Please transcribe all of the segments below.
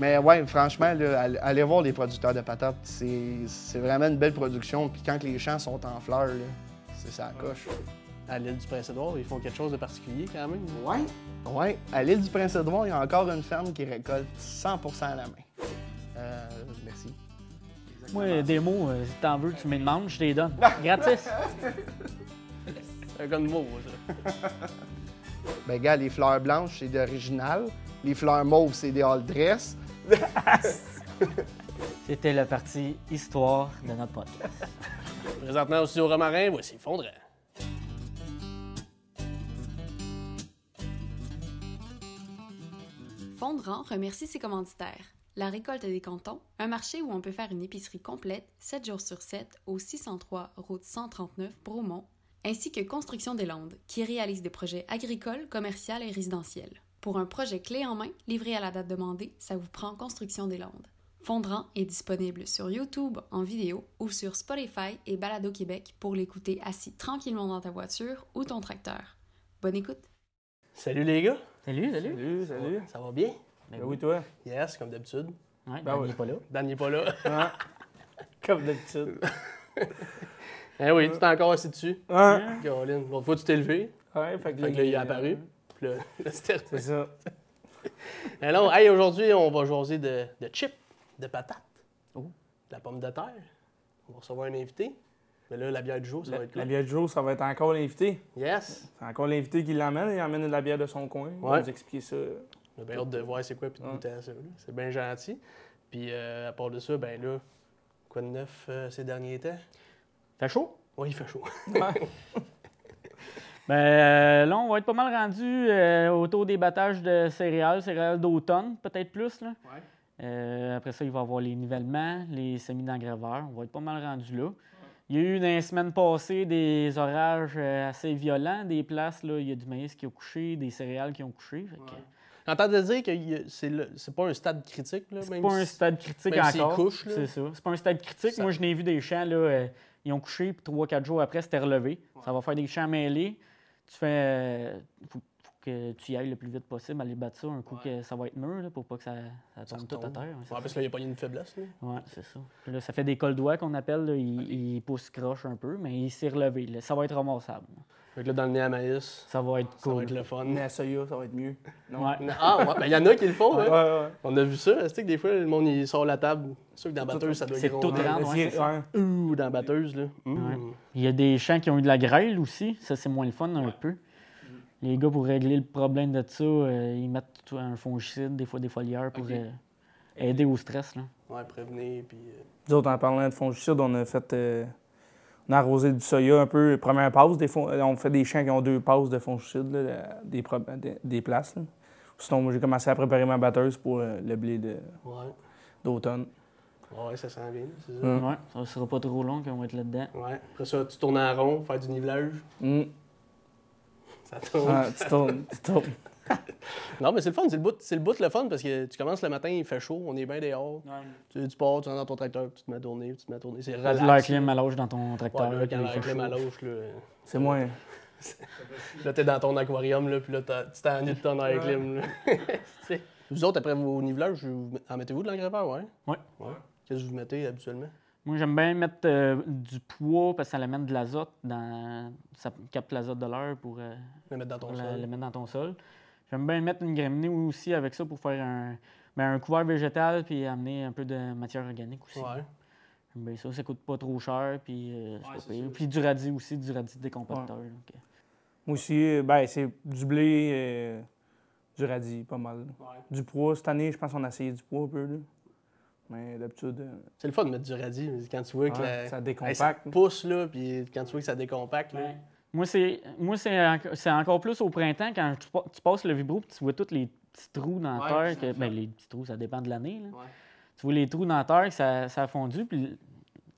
Mais ouais, franchement, là, all- allez voir les producteurs de patates. C'est vraiment une belle production. Puis quand les champs sont en fleurs, c'est ça coche. À l'île du Prince-Édouard, ils font quelque chose de particulier quand même. Ouais. Ouais. À l'île du Prince-Édouard, il y a encore une ferme qui récolte 100% à la main. Euh, merci. Moi, des mots, euh, si t'en veux, tu me demandes, je te les donne. Gratis. C'est un gars de mots, ça. Ben, gars, les fleurs blanches, c'est d'original. Les fleurs mauves, c'est des all dress. C'était la partie histoire de notre podcast. Présentement au studio Romarin, voici Fondrant. Fondrant remercie ses commanditaires. La récolte des cantons, un marché où on peut faire une épicerie complète 7 jours sur 7 au 603 route 139 Bromont, ainsi que Construction des Landes, qui réalise des projets agricoles, commerciaux et résidentiels. Pour un projet clé en main, livré à la date demandée, ça vous prend Construction des Landes. Fondrant est disponible sur YouTube en vidéo ou sur Spotify et Balado Québec pour l'écouter assis tranquillement dans ta voiture ou ton tracteur. Bonne écoute! Salut les gars. Salut, salut. Salut, salut. Ça va bien? Ben oui, toi? Yes, comme d'habitude. Ouais, Ben ben, oui. il est pas là. Dan n'est pas là. Comme d'habitude. eh oui, tu t'es encore assis dessus. Hein? Caroline, l'autre fois tu t'es levé. Ouais, fait que, Fait que là, il est apparu. Puis là, là, c'était C'est ça. Alors, hey, aujourd'hui, on va jaser de, de chips, de patates, Oh. de la pomme de terre. On va recevoir un invité. Mais là, la bière du jour, ça La, va être la cool. bière du jour, ça va être encore l'invité. Yes! C'est encore l'invité qui l'emmène. Il emmène de la bière de son coin. Il va nous expliquer ça. J'ai bien hâte de voir c'est quoi puis de goûter à ça. C'est bien gentil. Puis euh, à part de ça, ben là, quoi de neuf euh, ces derniers temps? Fait chaud? Oui, il fait chaud. Ben euh, là, on va être pas mal rendu euh, autour des battages de céréales, céréales d'automne, peut-être plus. Là. Euh, après ça, il va y avoir les nivellements, les semis d'engraveurs. On va être pas mal rendu là. Il y a eu dans les semaines passées des orages euh, assez violents, des places, là, il y a du maïs qui a couché, des céréales qui ont couché. fait que te dire que c'est pas un stade critique. Là, C'est pas un stade critique même encore. couche. C'est ça. C'est pas un stade critique. Ça- Moi, je n'ai vu des champs, là, euh, ils ont couché, puis 3-4 jours après, c'était relevé. Ça va faire des champs mêlés. Tu fais. euh, faut, faut que tu y ailles le plus vite possible, aller battre ça un coup que ça va être mûr, là, pour pas que ça, ça Ça tombe tout à terre. Ouais, parce ça. que là, il n'y a pas une faiblesse. Là. Ouais, c'est ça. Là, ça fait des cols doigts qu'on appelle. là. Il, il pousse croche un peu, mais il s'est relevé. là. Ça va être ramassable. Fait que là, dans le nez à maïs, Ça va être ça va cool. être le fun. Mais à Soya, ça va être mieux. Non? Ouais. Ah, ouais, ben il y en a qui le font. Ouais, hein. ouais. On a vu ça. C'est que des fois, le monde il sort la table. C'est sûr que dans la batteuse, ça doit c'est tout rendre, ouais. Ouh, dans la batteuse, là. Mmh. Il y a des champs qui ont eu de la grêle aussi. Ça, c'est moins le fun un peu. Les gars, pour régler le problème de ça, euh, ils mettent tout un fongicide, des fois des foliaires pour euh, aider au stress. Là. Ouais, prévenir. Puis, euh, Nous autres, en parlant de fongicide, on a fait. On a arrosé du soya un peu. Première passe, des on fait des champs qui ont deux passes de fongicide, là, des, des, des places. là. Sinon, moi, j'ai commencé à préparer ma batteuse pour euh, le blé d'automne. Ouais, ça sent bien, c'est ça. Hum. Ouais, ça sera pas trop long qu'on va être là-dedans. Ouais. Après ça, tu tournes en rond, faire du nivelage. Hum. Ça tourne. Ah, tu tournes, tu tournes. Non, mais c'est le fun. C'est le, bout, c'est le bout le fun parce que tu commences le matin, il fait chaud, on est bien dehors. Tu, tu pars, tu rentres dans ton tracteur, puis tu te mets à tourner, puis tu te mets à tourner. C'est relax. L'air clim m'allonge dans ton tracteur. Ouais, là, quand il la fait clim chaud. à l'auche, là. C'est moins. Là, t'es dans ton aquarium, là, puis là, t'as- tu t'ennuies de ton air clim, vous autres, après vos nivelages, vous- en mettez-vous de l'engraveur, ouais? Ouais. ouais. Qu'est-ce que vous mettez habituellement? Moi, j'aime bien mettre euh, du poids parce que ça amène de l'azote. Dans... Ça capte l'azote de l'air pour, euh, Le mettre dans ton pour la- sol? le mettre dans ton sol. J'aime bien mettre une graminée aussi avec ça pour faire un, ben, un couvert végétal puis amener un peu de matière organique aussi. Ouais. J'aime bien ça, ça coûte pas trop cher. Puis, euh, Ouais, pas pire. puis du radis aussi, du radis décompacteur. euh, Moi aussi, euh, ben, c'est du blé, euh, du radis, pas mal. Ouais. Du pois. Cette année, je pense qu'on a essayé du pois un peu. Là. Mais d'habitude, euh, C'est le fun de mettre du radis, mais quand tu vois que la- ça Hey, décompacte. ça pousse, là, puis quand tu vois que ça décompacte, là. Moi, c'est moi c'est enc- c'est encore plus au printemps quand tu, pa- tu passes le vibro puis tu vois tous les petits trous dans la Ouais, terre. Que, ben, les petits trous, ça dépend de l'année. là. Ouais. Tu vois les trous dans la terre, que ça, ça a fondu, puis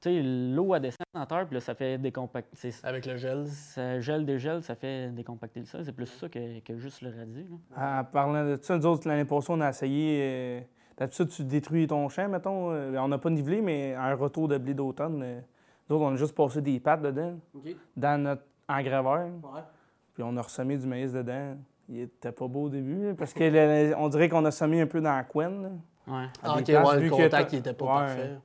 tu sais, l'eau a descend dans la terre, puis là, ça fait décompacter. Avec le gel. Ça gèle, dégèle, ça fait décompacter le sol. C'est plus ça que, que juste le radis. là. En parlant de ça, nous autres, l'année passée, on a essayé. euh, D'habitude, tu détruis ton champ, mettons. euh, on n'a pas nivelé, mais un retour de blé d'automne, euh, nous autres, on a juste passé des pattes dedans, OK. dans notre engraveur. Ouais. Puis on a ressemé du maïs dedans. Il était pas beau au début, là, parce qu'on dirait qu'on a semé un peu dans la couenne. Ouais. Ah, ok, places, ouais, vu le que contact t'as- qui était pas Ouais. parfait.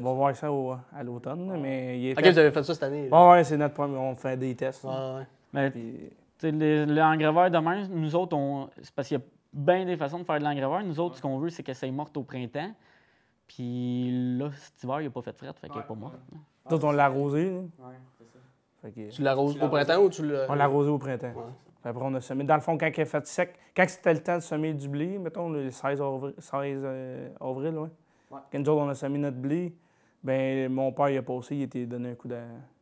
On va voir ça au- à l'automne, mais il Ok, vous avez fait ça cette année. là. Ouais, ouais, c'est notre premier. On fait des tests. Ouais, ouais. Mais Puis- tu sais, les- l'engraveur demain, nous autres, on... c'est parce qu'il y a bien des façons de faire de l'engraveur. Nous autres, ce qu'on veut, c'est qu'elle soit morte au printemps. Puis là, cet hiver, il n'a pas fait de fret, fait qu'elle n'est pas morte. là. Nous autres, on l'a arrosé. Que- Tu l'arroses au printemps ou tu le. on l'a arrosé au printemps. Ouais. Puis après, on a semé. Dans le fond, quand il a fait sec, quand c'était le temps de semer du blé, mettons le 16 avril, 16, euh, avril ouais. Quand nous autres, on a semé notre blé, ben mon père, il a passé, il était donné un coup de-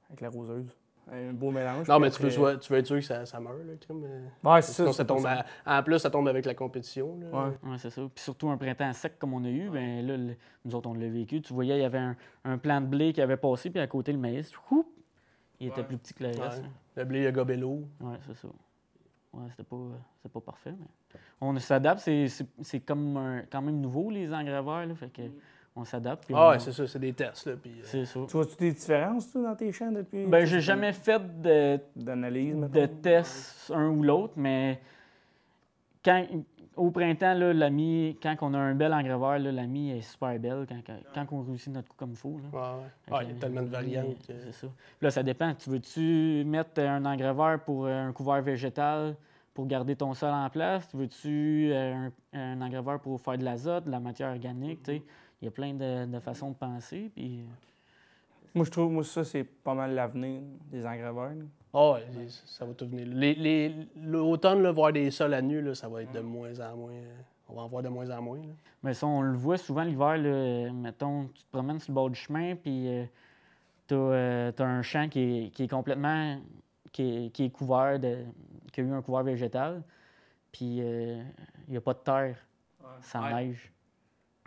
avec la roseuse. Un beau mélange. Non, mais tu veux, tu veux être sûr que ça, ça meurt, là, crime, euh, Ouais, c'est ça. Ça tombe ça. à- En plus, ça tombe avec la compétition. là. Ouais. Ouais, c'est ça. Puis surtout un printemps sec comme on a eu, ben là, le- nous autres, on l'a vécu. Tu voyais, il y avait un, un plant de blé qui avait passé, puis à côté, le maïs, whoop, il était plus petit que le reste. Ouais. Le blé, il a gobé l'eau. Ouais, c'est ça. Ouais, c'était pas, c'était pas parfait, mais on s'adapte. C'est, c'est, c'est comme un- quand même nouveau, les engraveurs, là, fait que on s'adapte. puis Ah, on- ouais, c'est ça, c'est des tests. Là, puis, euh, c'est ça. Tu vois-tu des différences, toi, dans tes champs depuis? Ben, j'ai jamais fait de, D'analyse, mettons? de tests un ou l'autre, mais quand, au printemps, là, la mie, quand on a un bel engraveur, là, la mie est super belle quand, quand, on réussit notre coup comme il faut. là. ouais, ouais. Fait Ouais, que il y a tellement de variantes. que- C'est ça. Puis là, ça dépend. Tu veux-tu mettre un engraveur pour euh, un couvert végétal pour garder ton sol en place? Tu veux-tu euh, un, un engraveur pour faire de l'azote, de la matière organique? Il y a plein de, de façons de penser. Puis... euh, Moi, je trouve, moi, ça, c'est pas mal l'avenir des engraveurs. là. Ah, ouais, ça va tout venir. Les- les- L'automne, là, voir des sols à nu, là, ça va être de moins en moins. euh, On va en voir de moins en moins. là. Mais ça, on le voit souvent l'hiver. là, euh, Mettons, tu te promènes sur le bord du chemin, puis tu as, un champ qui est, qui est complètement qui est, qui est couvert, de, qui a eu un couvert végétal, puis il n'y a pas de terre. Ça Ouais. neige.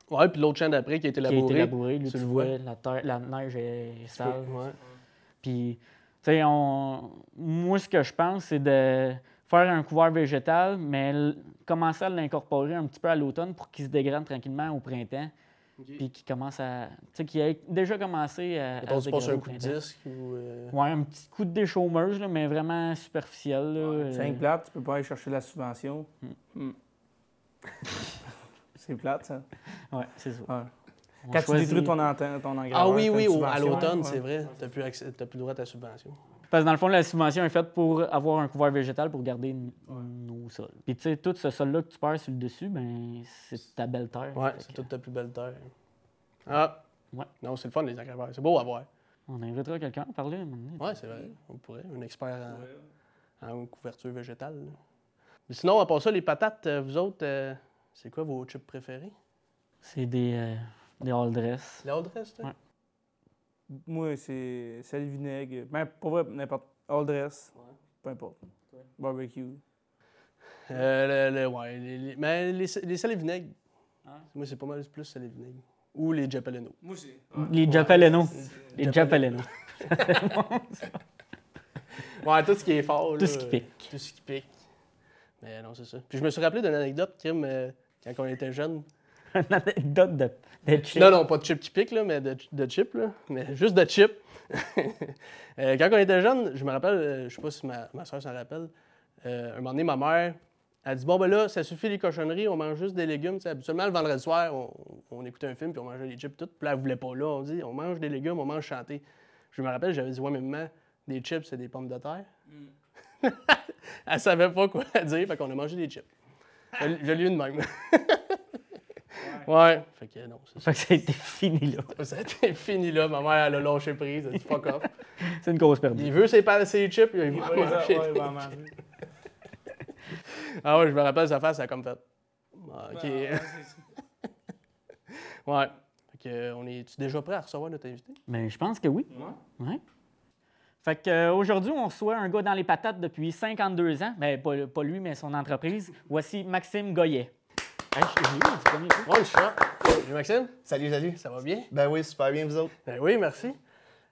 Ouais, puis l'autre champ d'après qui a été Qui a été labouré. labouré, lui, tu tu, le vois, vois. la, terre, la neige est sale. Ouais. Puis, on... moi, ce que je pense, c'est de faire un couvert végétal, mais l- commencer à l'incorporer un petit peu à l'automne pour qu'il se dégrade tranquillement au printemps. Puis qu'il commence à. Tu sais, qu'il ait déjà commencé à. À se tu passes un coup de disque ou. euh, Ouais, un petit coup de déchaumeuse, là, mais vraiment superficiel. Là, euh, C'est un plate, tu peux pas aller chercher la subvention. Hmm. Hmm. c'est plate, ça. Ouais, c'est ça. Ouais. On Quand tu détruis ton antenne, ton engraveur, Ah oui, oui, à l'automne, ouais. c'est vrai. Tu n'as plus, accès- plus droit à ta subvention. Parce que dans le fond, la subvention est faite pour avoir un couvert végétal pour garder nos sols. Puis tu sais, tout ce sol-là que tu perds sur le dessus, ben c'est ta belle terre. Ouais, Fait c'est que toute ta plus belle terre. Ah! Ouais. Non, c'est le fun, les engraveurs. C'est beau à voir. On invitera quelqu'un à parler. à un moment donné. Ouais, c'est vrai. On pourrait. Un expert en, en couverture végétale. là. Mais sinon, à part ça, les patates, euh, vous autres, euh, c'est quoi vos chips préférés? C'est des, euh, des all dress. Les Old Rest? Ouais. Moi, c'est sel vinaigre. Ben, pour vrai, n'importe. All dress. Peu importe. Barbecue. Euh, le, le- ouais, les, les- mais les, les sels et vinaigres. Ah. Moi, c'est pas mal plus sel et vinaigre. Ou les Japaleno. Moi, c'est. Les Japaleno. Les Japaleno. Ouais, tout ce qui est fort. Tout là, ce qui pique. Tout ce qui pique. Mais non, c'est ça. Puis je me suis rappelé d'une anecdote, Kim, euh, quand on était jeune. Une anecdote de, de chip. Non, non, pas de chip qui pique, là, mais de, de chip, là. Mais juste de chip. Euh, quand on était jeune, je me rappelle, euh, je sais pas si ma, ma soeur s'en rappelle, euh, un moment donné, ma mère, elle dit Bon, ben là, ça suffit les cochonneries, on mange juste des légumes. Tu sais, habituellement, le vendredi soir, on, on écoutait un film puis on mangeait des chips tout. Puis là, elle voulait pas là. On dit On mange des légumes, on mange chanter. Je me rappelle, j'avais dit Ouais, mais maman, des chips, c'est des pommes de terre. elle savait pas quoi dire, fait qu'on a mangé des chips. Je, je l'ai eu de même. ouais. Fait que non, c'est ça. Fait que ça a été fini, là. Ça a été fini là. Ma mère, elle a lâché prise. Elle a dit fuck off. C'est une grosse perte. Il veut ses, ses chips, il va Ouais, manger ouais, des va manger. chips. Ah ouais, je me rappelle sa face, elle a comme fait. Ah, ok. Ouais, ouais. Ouais. Fait que, euh, on est déjà prêt à recevoir notre invité? Mais je pense que oui. Ouais. Fait que, euh, aujourd'hui, on reçoit un gars dans les patates depuis 52 ans. Ben, pas, pas lui, mais son entreprise. Voici Maxime Goyet. Hey, je je du premier coup. One shot. Salut Maxime, Salut, salut. ça va bien? Ben oui, super bien, vous autres. Ben oui, merci.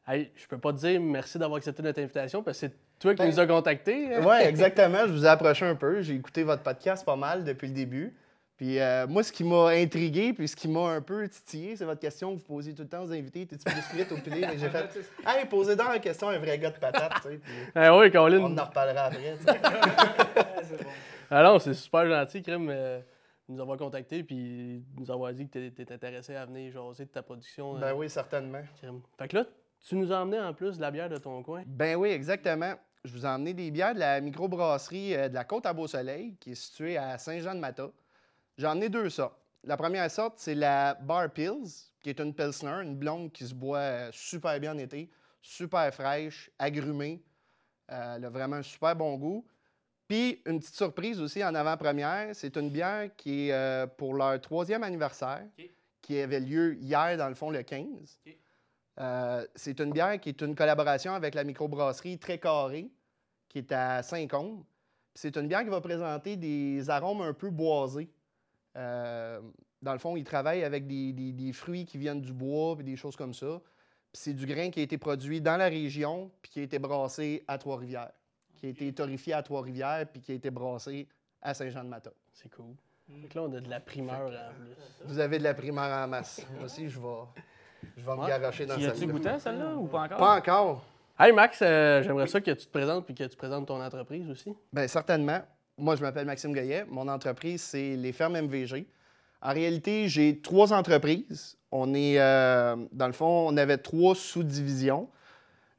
Hey, je peux pas te dire merci d'avoir accepté notre invitation parce que c'est toi qui Ben- nous as contactés. hein? Ouais, exactement. Je vous ai approché un peu. J'ai écouté votre podcast pas mal depuis le début. Puis euh, moi, ce qui m'a intrigué, puis ce qui m'a un peu titillé, c'est votre question que vous posez tout le temps aux invités. T'es-tu plus frite au poulet? Mais j'ai fait, hey, posez donc la question à un vrai gars de patate, tu sais. Puis Ah oui, on Colin. en reparlera après, tu sais. Ah non, c'est super gentil, Crème. Nous avoir contactés puis nous avoir dit que tu étais intéressé à venir jaser de ta production. Ben euh, oui, certainement. Fait que là, tu nous as emmené en plus de la bière de ton coin. Ben oui, exactement. Je vous ai emmené des bières de la microbrasserie euh, de la Côte à Beau-Soleil, qui est située à Saint-Jean-de-Mata. J'ai emmené deux sortes. La première sorte, c'est la Bar Pills, qui est une Pilsner, une blonde qui se boit euh, super bien en été, super fraîche, agrumée. Euh, elle a vraiment un super bon goût. Puis, une petite surprise aussi en avant-première, c'est une bière qui est euh, pour leur troisième anniversaire, qui avait lieu hier, dans le fond, le 15. OK. Euh, c'est une bière qui est une collaboration avec la microbrasserie Très Carré, qui est à Saint-Côme. C'est une bière qui va présenter des arômes un peu boisés. Euh, dans le fond, ils travaillent avec des, des- des fruits qui viennent du bois et des choses comme ça. Puis c'est du grain qui a été produit dans la région puis qui a été brassé à Trois-Rivières, qui a été torréfié à Trois-Rivières puis qui a été brassé à Saint-Jean-de-Mata. C'est cool. Fait que là, on a de la primeur en plus. Vous avez de la primaire en masse. Moi aussi, je vais, je vais me garocher dans Y a-tu celle-là. goûté à celle-là ou pas encore? Pas encore. Hey Max, euh, j'aimerais ça que tu te présentes puis que tu présentes ton entreprise aussi. Bien, certainement. Moi, je m'appelle Maxime Goyet. Mon entreprise, c'est les fermes MVG. En réalité, j'ai trois entreprises. On est, euh, dans le fond, on avait trois sous-divisions.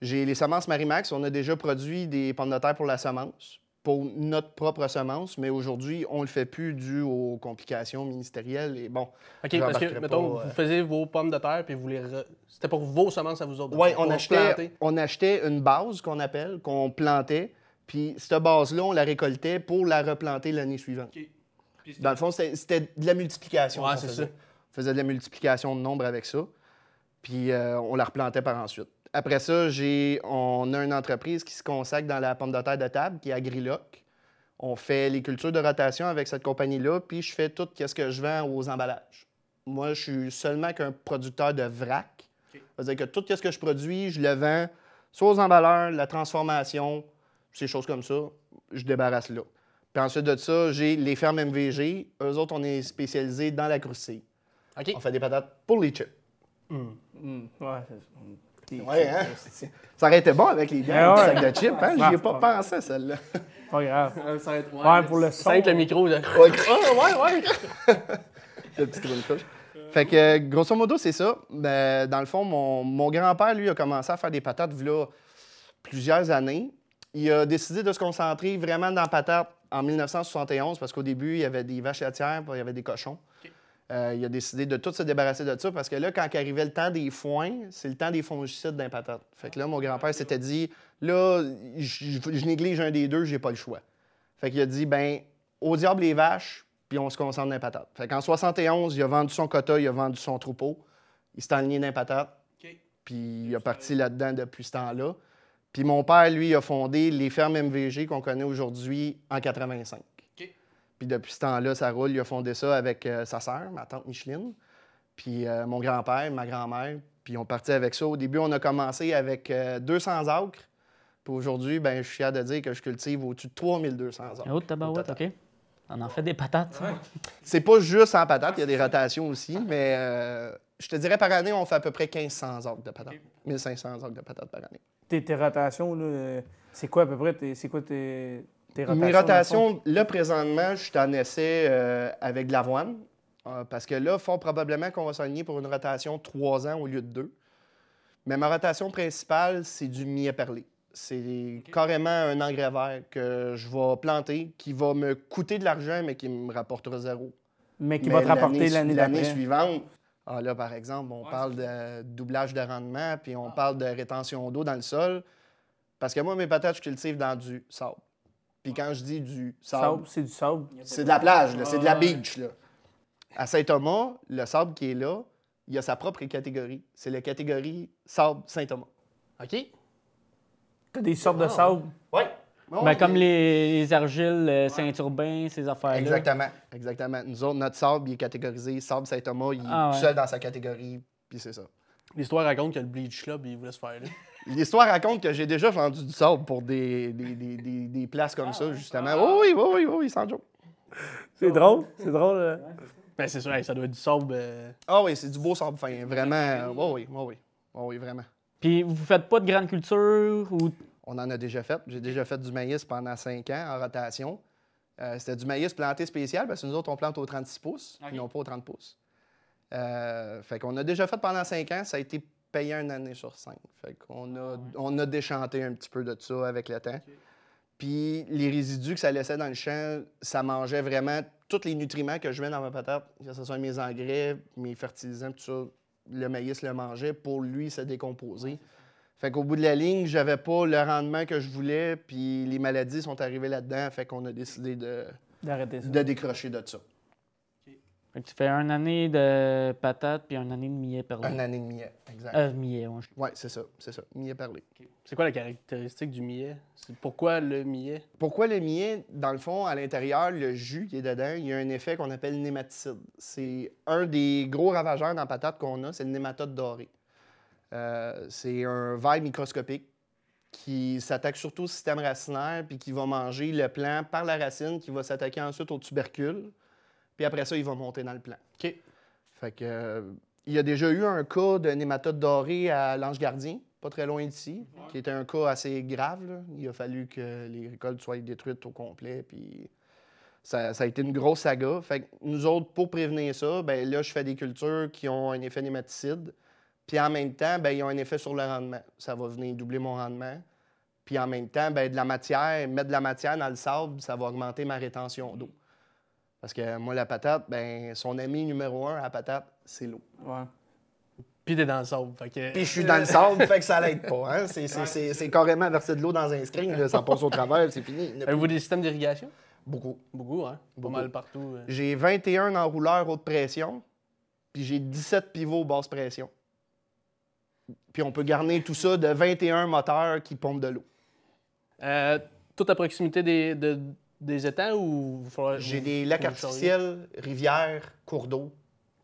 J'ai les semences Marimax. On a déjà produit des pommes de terre pour la semence, pour notre propre semence, mais aujourd'hui, on ne le fait plus dû aux complications ministérielles. Et bon, OK, parce que, mettons, pas, euh. vous faisiez vos pommes de terre puis vous les. re- C'était pour vos semences à vous autres. Oui, on achetait, on achetait une base qu'on appelle, qu'on plantait, puis cette base-là, on la récoltait pour la replanter l'année suivante. OK. Puis c'était- Dans le fond, c'était de la multiplication. Ouais, c'est ça. On faisait de la multiplication de nombre avec ça. Puis euh, on la replantait par ensuite. Après ça, j'ai, on a une entreprise qui se consacre dans la pomme de terre de table, qui est Agriloc. On fait les cultures de rotation avec cette compagnie-là, puis je fais tout ce que je vends aux emballages. Moi, je suis seulement qu'un producteur de vrac. OK. Ça veut dire que tout ce que je produis, je le vends soit aux emballeurs, la transformation, ces choses comme ça, je débarrasse là. Puis ensuite de ça, j'ai les fermes MVG. Eux autres, on est spécialisés dans la croustille. On fait des patates pour les chips. Hmm, Ouais, Ouais, hein? Ça aurait été bon avec les bières, Ouais, le ouais. sac de chips, hein? J'y ai pas ouais. pensé, celle-là. Pas grave. Ça va être- Ouais, pour le son. Cinq le micro. là. Ouais, Ah, ouais, ouais. le petit green couche. Fait que, euh, grosso modo, c'est ça. Ben, dans le fond, mon, mon grand-père, lui, a commencé à faire des patates là, plusieurs années. Il a décidé de se concentrer vraiment dans la patate en 1971 parce qu'au début, il y avait des vaches laitières, puis il y avait des cochons. Euh, il a décidé de tout se débarrasser de ça parce que là, quand arrivait le temps des foins, c'est le temps des fongicides dans les patates. Fait que là, mon grand-père s'était dit, là, je, néglige un des deux, j'ai pas le choix. Fait qu'il a dit, ben, au diable les vaches, puis on se concentre dans les patates. Fait qu'en 71, il a vendu son quota, il a vendu son troupeau. Il s'est enligné dans les patates, OK. puis il a parti là-dedans depuis ce temps-là. Puis mon père, lui, a fondé les fermes MVG qu'on connaît aujourd'hui en 85. Puis depuis ce temps-là, ça roule. Il a fondé ça avec euh, sa sœur, ma tante Micheline, puis euh, mon grand-père, ma grand-mère. Puis on partit avec ça. Au début, on a commencé avec euh, 200 acres. Puis aujourd'hui, ben, je suis fier de dire que je cultive au-dessus de 3200 acres. Oh, tabarouette, Au total. OK. On en fait des patates. C'est pas juste en patates, il y a des rotations aussi, mais euh, je te dirais par année, on fait à peu près 1500 acres de patates. 1500 acres de patates par année. Tes, tes rotations, là, euh, c'est quoi à peu près? tes- C'est quoi tes, tes rotations? Mes rotations, là, présentement, je suis en essai euh, avec de l'avoine. euh, parce que là, fort probablement qu'on va s'aligner pour une rotation de 3 ans au lieu de 2. Mais ma rotation principale, c'est du millet perlé. C'est carrément un engrais vert que je vais planter, qui va me coûter de l'argent, mais qui me rapportera zéro. Mais qui Mais va te rapporter l'année l'année d'après. suivante. Ah, là, par exemple, on parle de doublage de rendement, puis on parle de rétention d'eau dans le sol. Parce que moi, mes patates, je cultive dans du sable. Puis quand je dis du sable, Sable, c'est du sable. c'est de la plage, là, c'est de la beach. Là. À Saint-Thomas, le sable qui est là, il a sa propre catégorie. C'est la catégorie sable Saint-Thomas. OK. T'as des sortes de Ah, sable? Oui. Ben, comme les, les argiles euh, Saint-Urbain, ces affaires-là. Exactement. Exactement. Nous autres, notre sable, il est catégorisé sable Saint-Thomas. Il est Ah, tout ouais. seul dans sa catégorie, puis c'est ça. L'histoire raconte que le Bleach Club, il voulait se faire là. L'histoire raconte que j'ai déjà vendu du sable pour des, des, des, des- des places Ah, comme ça, justement. oui, oui, oui, oui, oui, sans joke. C'est drôle, c'est drôle. euh. Ben, c'est sûr, hey, ça doit être du sable. euh, Ah oui, c'est du beau sable fin. Vraiment. Oui, oui, oui, oui. Oui, oui, vraiment. Puis vous faites pas de grande culture ou? On en a déjà fait. J'ai déjà fait du maïs pendant cinq ans en rotation. Euh, c'était du maïs planté spécial parce que nous autres, on plante au 36 pouces, et non pas au 30 pouces. Euh, fait qu'on a déjà fait pendant 5 ans, ça a été payé une année sur 5. Fait qu'on a, on a déchanté un petit peu de ça avec le temps. Puis les résidus que ça laissait dans le champ, ça mangeait vraiment tous les nutriments que je mets dans ma patate, que ce soit mes engrais, mes fertilisants, tout ça. Le maïs le mangeait pour lui se décomposer. Fait qu'au bout de la ligne, j'avais pas le rendement que je voulais, puis les maladies sont arrivées là-dedans, fait qu'on a décidé de, de décrocher de ça. Fait que tu fais une année de patates puis une année de millet perlé. Un année de millet, exact. Euh, millet, ouais. Ouais, c'est ça, c'est ça. Millet parlé. C'est quoi la caractéristique du millet? Pourquoi le millet? Pourquoi le millet? Dans le fond, à l'intérieur, le jus qui est dedans, il y a un effet qu'on appelle nématicide. C'est un des gros ravageurs dans la patate qu'on a, c'est le nématode doré. Euh, c'est un ver microscopique qui s'attaque surtout au système racinaire puis qui va manger le plant par la racine, qui va s'attaquer ensuite au tubercule. Puis après ça, il va monter dans le plant. OK. Fait que, euh, il y a déjà eu un cas de nématode doré à l'Ange Gardien, pas très loin d'ici, qui était un cas assez grave. là. Il a fallu que les récoltes soient détruites au complet, puis ça, ça a été une grosse saga. Fait que nous autres, pour prévenir ça, ben là, je fais des cultures qui ont un effet nématicide, puis en même temps, ben, ils ont un effet sur le rendement. Ça va venir doubler mon rendement. Puis en même temps, ben, de la matière, mettre de la matière dans le sable, ça va augmenter ma rétention d'eau. Parce que moi, la patate, ben, son ami numéro un à la patate, c'est l'eau. Ouais. Puis t'es dans le sable. Fait que... Puis je suis dans le sable, fait que ça l'aide pas. Hein? C'est, c'est- c'est- c'est carrément verser de l'eau dans un string, là, ça passe au travers, c'est fini. Avez-vous des systèmes d'irrigation? Beaucoup. Beaucoup, hein? Beaucoup. Pas mal partout. euh. J'ai 21 enrouleurs haute pression, puis j'ai 17 pivots basse pression. Puis on peut garnir tout ça de 21 moteurs qui pompent de l'eau. Euh, tout à proximité des, de- des étangs ou J'ai des lacs artificiels, rivières, cours d'eau.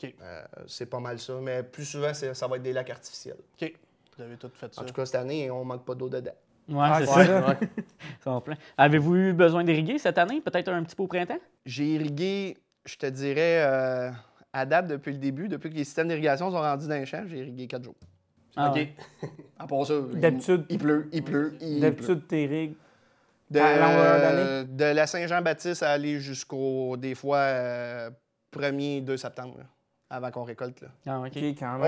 OK. Euh, c'est pas mal ça, mais plus souvent, c'est- ça va être des lacs artificiels. OK. Vous avez tout fait ça. En tout cas, cette année, on manque pas d'eau dedans. Ouais, Ah, c'est ça. pleins. Avez-vous eu besoin d'irriguer cette année? Peut-être un petit peu au printemps? J'ai irrigué, je te dirais, euh, à date depuis le début, depuis que les systèmes d'irrigation sont rendus dans les champs, j'ai irrigué quatre jours. Ah OK. ouais. À part ça, il- D'habitude- il, pleut, il pleut, il pleut. D'habitude, rig. De, la Saint-Jean-Baptiste à aller jusqu'au, des fois, euh, 1er, 2 septembre, là, avant qu'on récolte. Là. Ah, OK.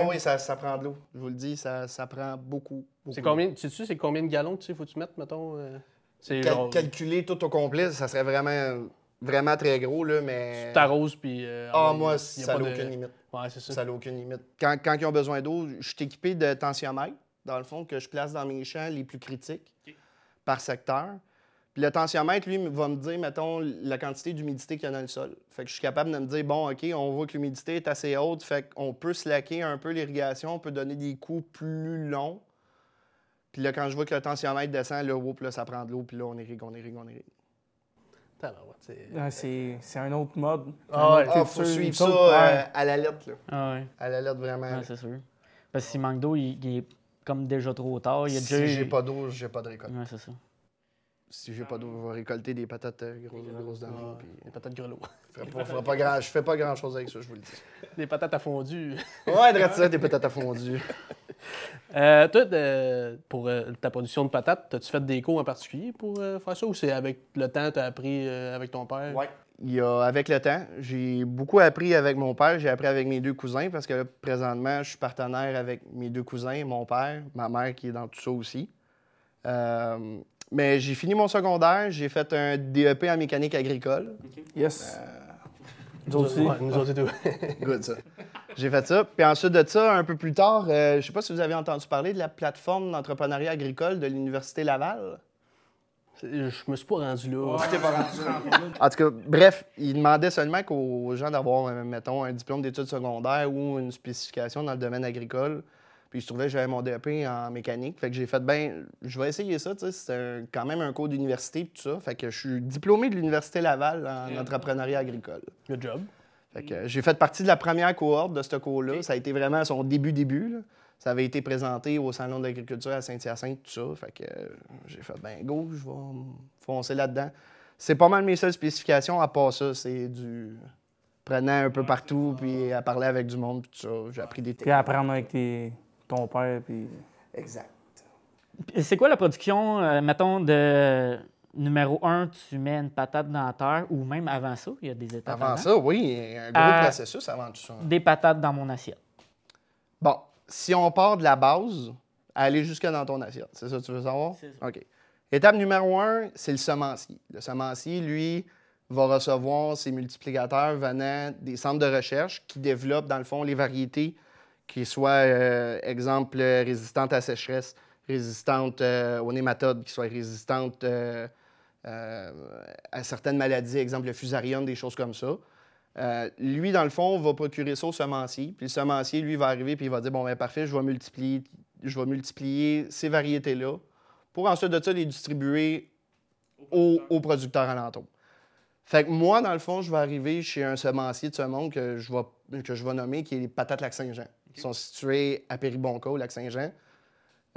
Oh oui, ça, ça prend de l'eau. Je vous le dis, ça, ça prend beaucoup. beaucoup C'est combien, sais-tu, c'est combien de gallons tu sais, faut que tu mettes, mettons? euh, c'est Cal- genre, Calculer tout au complet, ça serait vraiment, vraiment très gros, là, mais... tu t'arroses puis... euh, Ah, moi, y a ça n'a de- aucune limite. Ouais, c'est ça. Ça n'a aucune limite. Quand, quand ils ont besoin d'eau, je suis équipé de tensiomètres, dans le fond, que je place dans mes champs les plus critiques par secteur. Puis le tensiomètre, lui, va me dire, mettons, la quantité d'humidité qu'il y a dans le sol. Fait que je suis capable de me dire, bon, OK, on voit que l'humidité est assez haute, fait qu'on peut slacker un peu l'irrigation, on peut donner des coups plus longs. Puis là, quand je vois que le tensiomètre descend, là, whoop, là, ça prend de l'eau, puis là, on irrigue, on irrigue, on irrigue. Ah, C'est c'est un autre mode. Ah ouais. Une autre Ah, faut suivre ça euh, ouais. à la lettre, là. Ah, ouais. À la lettre, vraiment. Ouais, c'est sûr. Parce que s'il manque d'eau, il, il est comme déjà trop tard. Il y a déjà... si j'ai pas d'eau, j'ai pas de récolte. Ouais, c'est ça. Si j'ai pas d'eau, je vais récolter des patates euh, grosses, puis des patates grelots. je ferai pas, grand, je fais pas grand chose avec ça, je vous le dis. des patates à fondu. Ouais, de ça, des patates à fondu. Euh, toi, de- pour euh, ta production de patates, as-tu fait des cours en particulier pour euh, faire ça ou c'est avec le temps tu as appris euh, avec ton père? Ouais. Il y a, avec le temps, j'ai beaucoup appris avec mon père, j'ai appris avec mes deux cousins, parce que là, présentement, je suis partenaire avec mes deux cousins, mon père, ma mère qui est dans tout ça aussi. Euh, mais j'ai fini mon secondaire, j'ai fait un DEP en mécanique agricole. Yes. Euh, Nous autres aussi. Ouais, nous autres et tout. Good, ça. J'ai fait ça. Puis ensuite de ça, un peu plus tard, euh, je sais pas si vous avez entendu parler de la plateforme d'entrepreneuriat agricole de l'Université Laval. Je me suis pas rendu là. En tout cas, bref, il demandait seulement qu'aux gens d'avoir, euh, mettons, un diplôme d'études secondaires ou une spécification dans le domaine agricole. Puis je trouvais que j'avais mon DEP en mécanique. Fait que j'ai fait, ben, je vais essayer ça, tu sais. C'est quand même un cours d'université, tout ça. Fait que je suis diplômé de l'Université Laval en entrepreneuriat agricole. Le job. Fait que j'ai fait partie de la première cohorte de ce cours-là. Ça a été vraiment son début-début. là. Ça avait été présenté au Salon de l'agriculture à Saint-Hyacinthe, tout ça. Fait que j'ai fait, ben go, je vais me foncer là-dedans. C'est pas mal mes seules spécifications. À part ça, c'est du prenant un peu partout, puis à parler avec du monde, puis tout ça. J'ai appris des Puis techniques. apprendre avec tes- ton père. Puis... Exact. C'est quoi la production, euh, mettons, de, numéro un, tu mets une patate dans la terre ou même avant ça, il y a des étapes Avant ça, oui, il y a un gros Euh, processus avant tout ça. Des patates dans mon assiette. Bon, si on part de la base, aller jusque dans ton assiette, c'est ça que tu veux savoir? C'est ça. OK. Étape numéro un, c'est le semencier. Le semencier, lui, va recevoir ses multiplicateurs venant des centres de recherche qui développent, dans le fond, les variétés qui soient, euh, exemple, euh, résistantes à sécheresse, résistantes euh, aux nématodes, qui soient résistantes euh, euh, à certaines maladies, exemple le fusarium, des choses comme ça. Euh, lui, dans le fond, va procurer ça au semencier. Puis le semencier, lui, va arriver puis il va dire Bon, ben parfait, je vais multiplier, je vais multiplier ces variétés-là pour ensuite de ça les distribuer aux, aux producteurs alentours. Fait que moi, dans le fond, je vais arriver chez un semencier de ce monde que je vais, que je vais nommer, qui est les patates Lac-Saint-Jean. Ils sont situés à Péribonca, au Lac-Saint-Jean.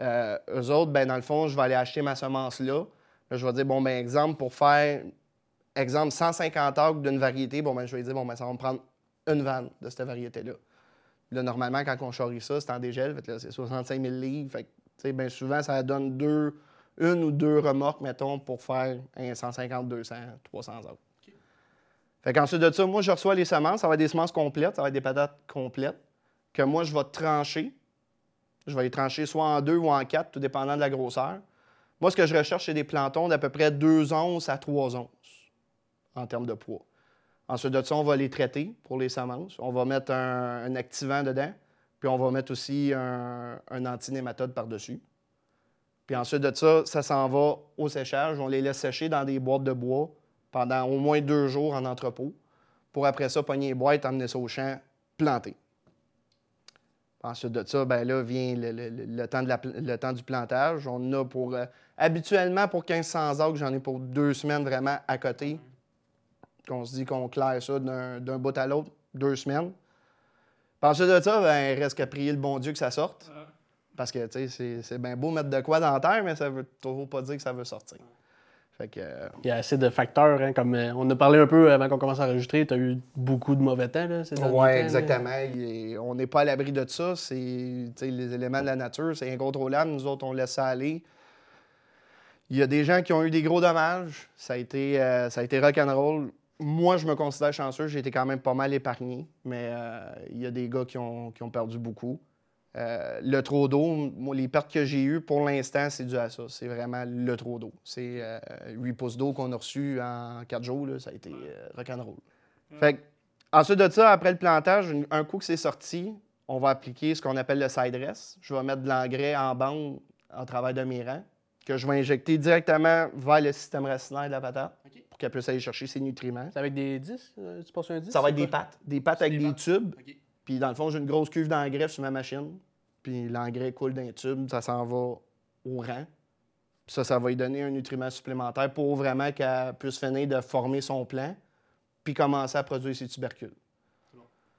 Euh, eux autres, ben, dans le fond, je vais aller acheter ma semence là. Là, je vais dire, bon, ben, exemple, pour faire, exemple, 150 acres d'une variété, bon, ben, je vais dire, bon, ben, ça va me prendre une vanne de cette variété-là. Là, normalement, quand on charrie ça, c'est en dégel, fait là, c'est 65 000 livres. Fait que, ben, souvent, ça donne deux, une ou deux remorques, mettons, pour faire un 150, 200, 300 acres. Fait qu'ensuite de ça, moi, je reçois les semences. Ça va être des semences complètes, ça va être des patates complètes, que moi, je vais trancher. Je vais les trancher soit en deux ou en quatre, tout dépendant de la grosseur. Moi, ce que je recherche, c'est des plantons d'à peu près 2 onces à 3 onces en termes de poids. Ensuite de ça, on va les traiter pour les semences. On va mettre un, activant dedans, puis on va mettre aussi un, un antinématode par-dessus. Puis ensuite de ça, ça s'en va au séchage. On les laisse sécher dans des boîtes de bois pendant au moins deux jours en entrepôt, pour après ça, pogner les boîtes, emmener ça au champ, planter. Ensuite de ça, ben là vient le, le- le- temps, de la le temps du plantage. On a pour. euh, habituellement, pour 1500 acres, j'en ai pour deux semaines vraiment à côté. Qu'on se dit qu'on claire ça d'un bout à l'autre, deux semaines. Puis ensuite de ça, ben, il reste qu'à prier le bon Dieu que ça sorte. Parce que, c'est bien beau mettre de quoi dans la terre, mais ça veut toujours pas dire que ça veut sortir. Fait que. euh, Il y a assez de facteurs, hein, comme euh, on a parlé un peu avant qu'on commence à enregistrer, tu as eu beaucoup de mauvais temps. Oui, exactement. Est- on n'est pas à l'abri de ça. C'est les éléments de la nature, c'est incontrôlable. Nous autres, on laisse ça aller. Il y a des gens qui ont eu des gros dommages. Ça a été, euh, ça a été rock'n'roll. Moi, je me considère chanceux. J'ai été quand même pas mal épargné. Mais il y a des gars qui ont, qui ont perdu beaucoup. Euh, le trop d'eau, les pertes que j'ai eues pour l'instant, c'est dû à ça. C'est vraiment le trop d'eau. C'est euh, 8 pouces d'eau qu'on a reçu en 4 jours. Là, ça a été euh, rock'n'roll. Fait que, ensuite de ça, après le plantage, un coup que c'est sorti, on va appliquer ce qu'on appelle le side dress. Je vais mettre de l'engrais en bande en travers de mes rangs, que je vais injecter directement vers le système racinaire de la patate pour qu'elle puisse aller chercher ses nutriments. C'est avec des 10 euh, Tu passes un 10 Ça va être des pattes. Des pattes avec des tubes. Puis dans le fond, j'ai une grosse cuve d'engrais sur ma machine. Puis l'engrais coule d'un tube, ça s'en va au rang. Puis ça, ça va lui donner un nutriment supplémentaire pour vraiment qu'elle puisse finir de former son plant, puis commencer à produire ses tubercules.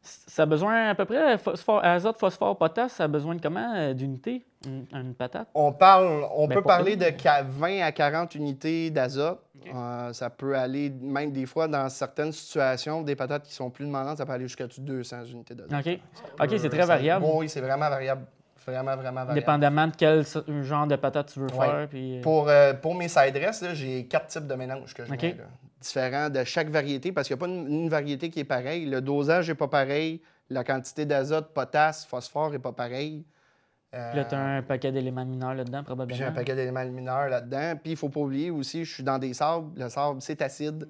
Ça a besoin à peu près, phosphore, azote, phosphore, potasse, ça a besoin de comment euh, d'unités, une, une patate? On parle, on Ben, peut parler de qua- 20 à 40 unités d'azote. Euh, ça peut aller, même des fois, dans certaines situations, des patates qui sont plus demandantes, ça peut aller jusqu'à 200 unités d'azote. OK. OK, c'est très variable. Oui, c'est vraiment variable. Vraiment, vraiment variable. Dépendamment de quel genre de patate tu veux Ouais. faire. Puis, euh, Pour, euh, pour mes side dress, là, j'ai quatre types de mélanges que je OK. mets, là, différents de chaque variété, parce qu'il n'y a pas une, une variété qui est pareille. Le dosage n'est pas pareil. La quantité d'azote, potasse, phosphore n'est pas pareil. Euh, puis là, tu as un paquet d'éléments mineurs là-dedans, probablement. j'ai un paquet d'éléments mineurs là-dedans. Puis il faut pas oublier aussi, je suis dans des sables. Le sable, c'est acide.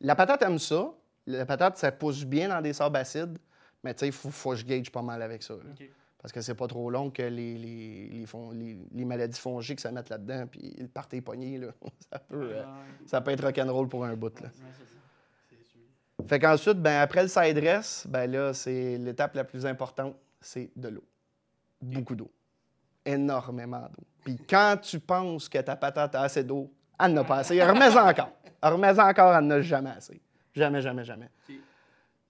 La patate aime ça. La patate, ça pousse bien dans des sables acides. Mais tu sais, il faut, faut que je gauge pas mal avec ça. là. Parce que c'est pas trop long que les, les, les, les- les maladies fongiques se mettent là-dedans. Puis le party pogné, là. ça, peut, euh, ça peut être rock'n'roll pour un bout. Là. Fait qu'ensuite, ben, après le side dress, ben là, c'est l'étape la plus importante, c'est de l'eau. Beaucoup d'eau. Énormément d'eau. Puis quand tu penses que ta patate a assez d'eau, elle n'a pas assez. Remets-en encore. Remets-en encore, elle n'a jamais assez. Jamais, jamais, jamais.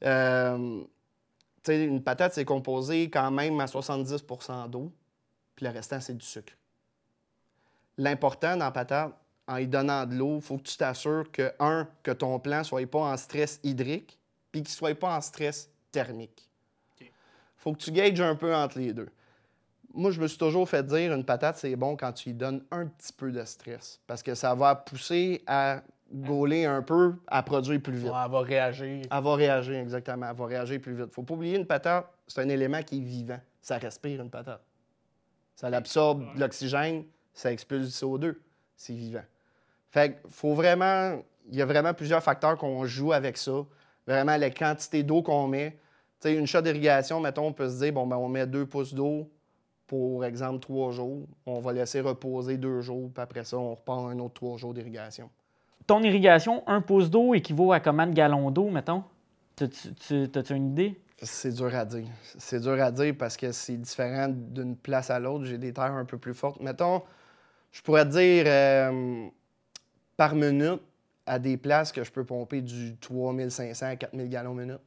Euh, une patate, c'est composé quand même à 70% d'eau, puis le restant, c'est du sucre. L'important dans la patate, en y donnant de l'eau, il faut que tu t'assures que, un, que ton plant ne soit pas en stress hydrique, puis qu'il ne soit pas en stress thermique. OK. faut que tu gages un peu entre les deux. moi, je me suis toujours fait dire une patate, c'est bon quand tu lui donnes un petit peu de stress. Parce que ça va pousser à gauler un peu, à produire plus vite. Ouais, elle va réagir. Elle va réagir, exactement. Elle va réagir plus vite. Faut pas oublier, une patate, c'est un élément qui est vivant. Ça respire, une patate. Ça absorbe de l'oxygène, ça expulse du CO2. C'est vivant. Fait qu'il faut vraiment... Il y a vraiment plusieurs facteurs qu'on joue avec ça. Vraiment, la quantité d'eau qu'on met. Tu sais, une shot d'irrigation, mettons, on peut se dire, bon, ben, on met deux pouces d'eau pour exemple trois jours. On va laisser reposer deux jours, puis après ça, on repart un autre trois jours d'irrigation. Ton irrigation, un pouce d'eau équivaut à combien de gallons d'eau, mettons? T'as-tu une idée? C'est dur à dire. C'est dur à dire parce que c'est différent d'une place à l'autre. J'ai des terres un peu plus fortes. Mettons, je pourrais te dire euh, par minute à des places que je peux pomper du 3500 à 4000 gallons minute.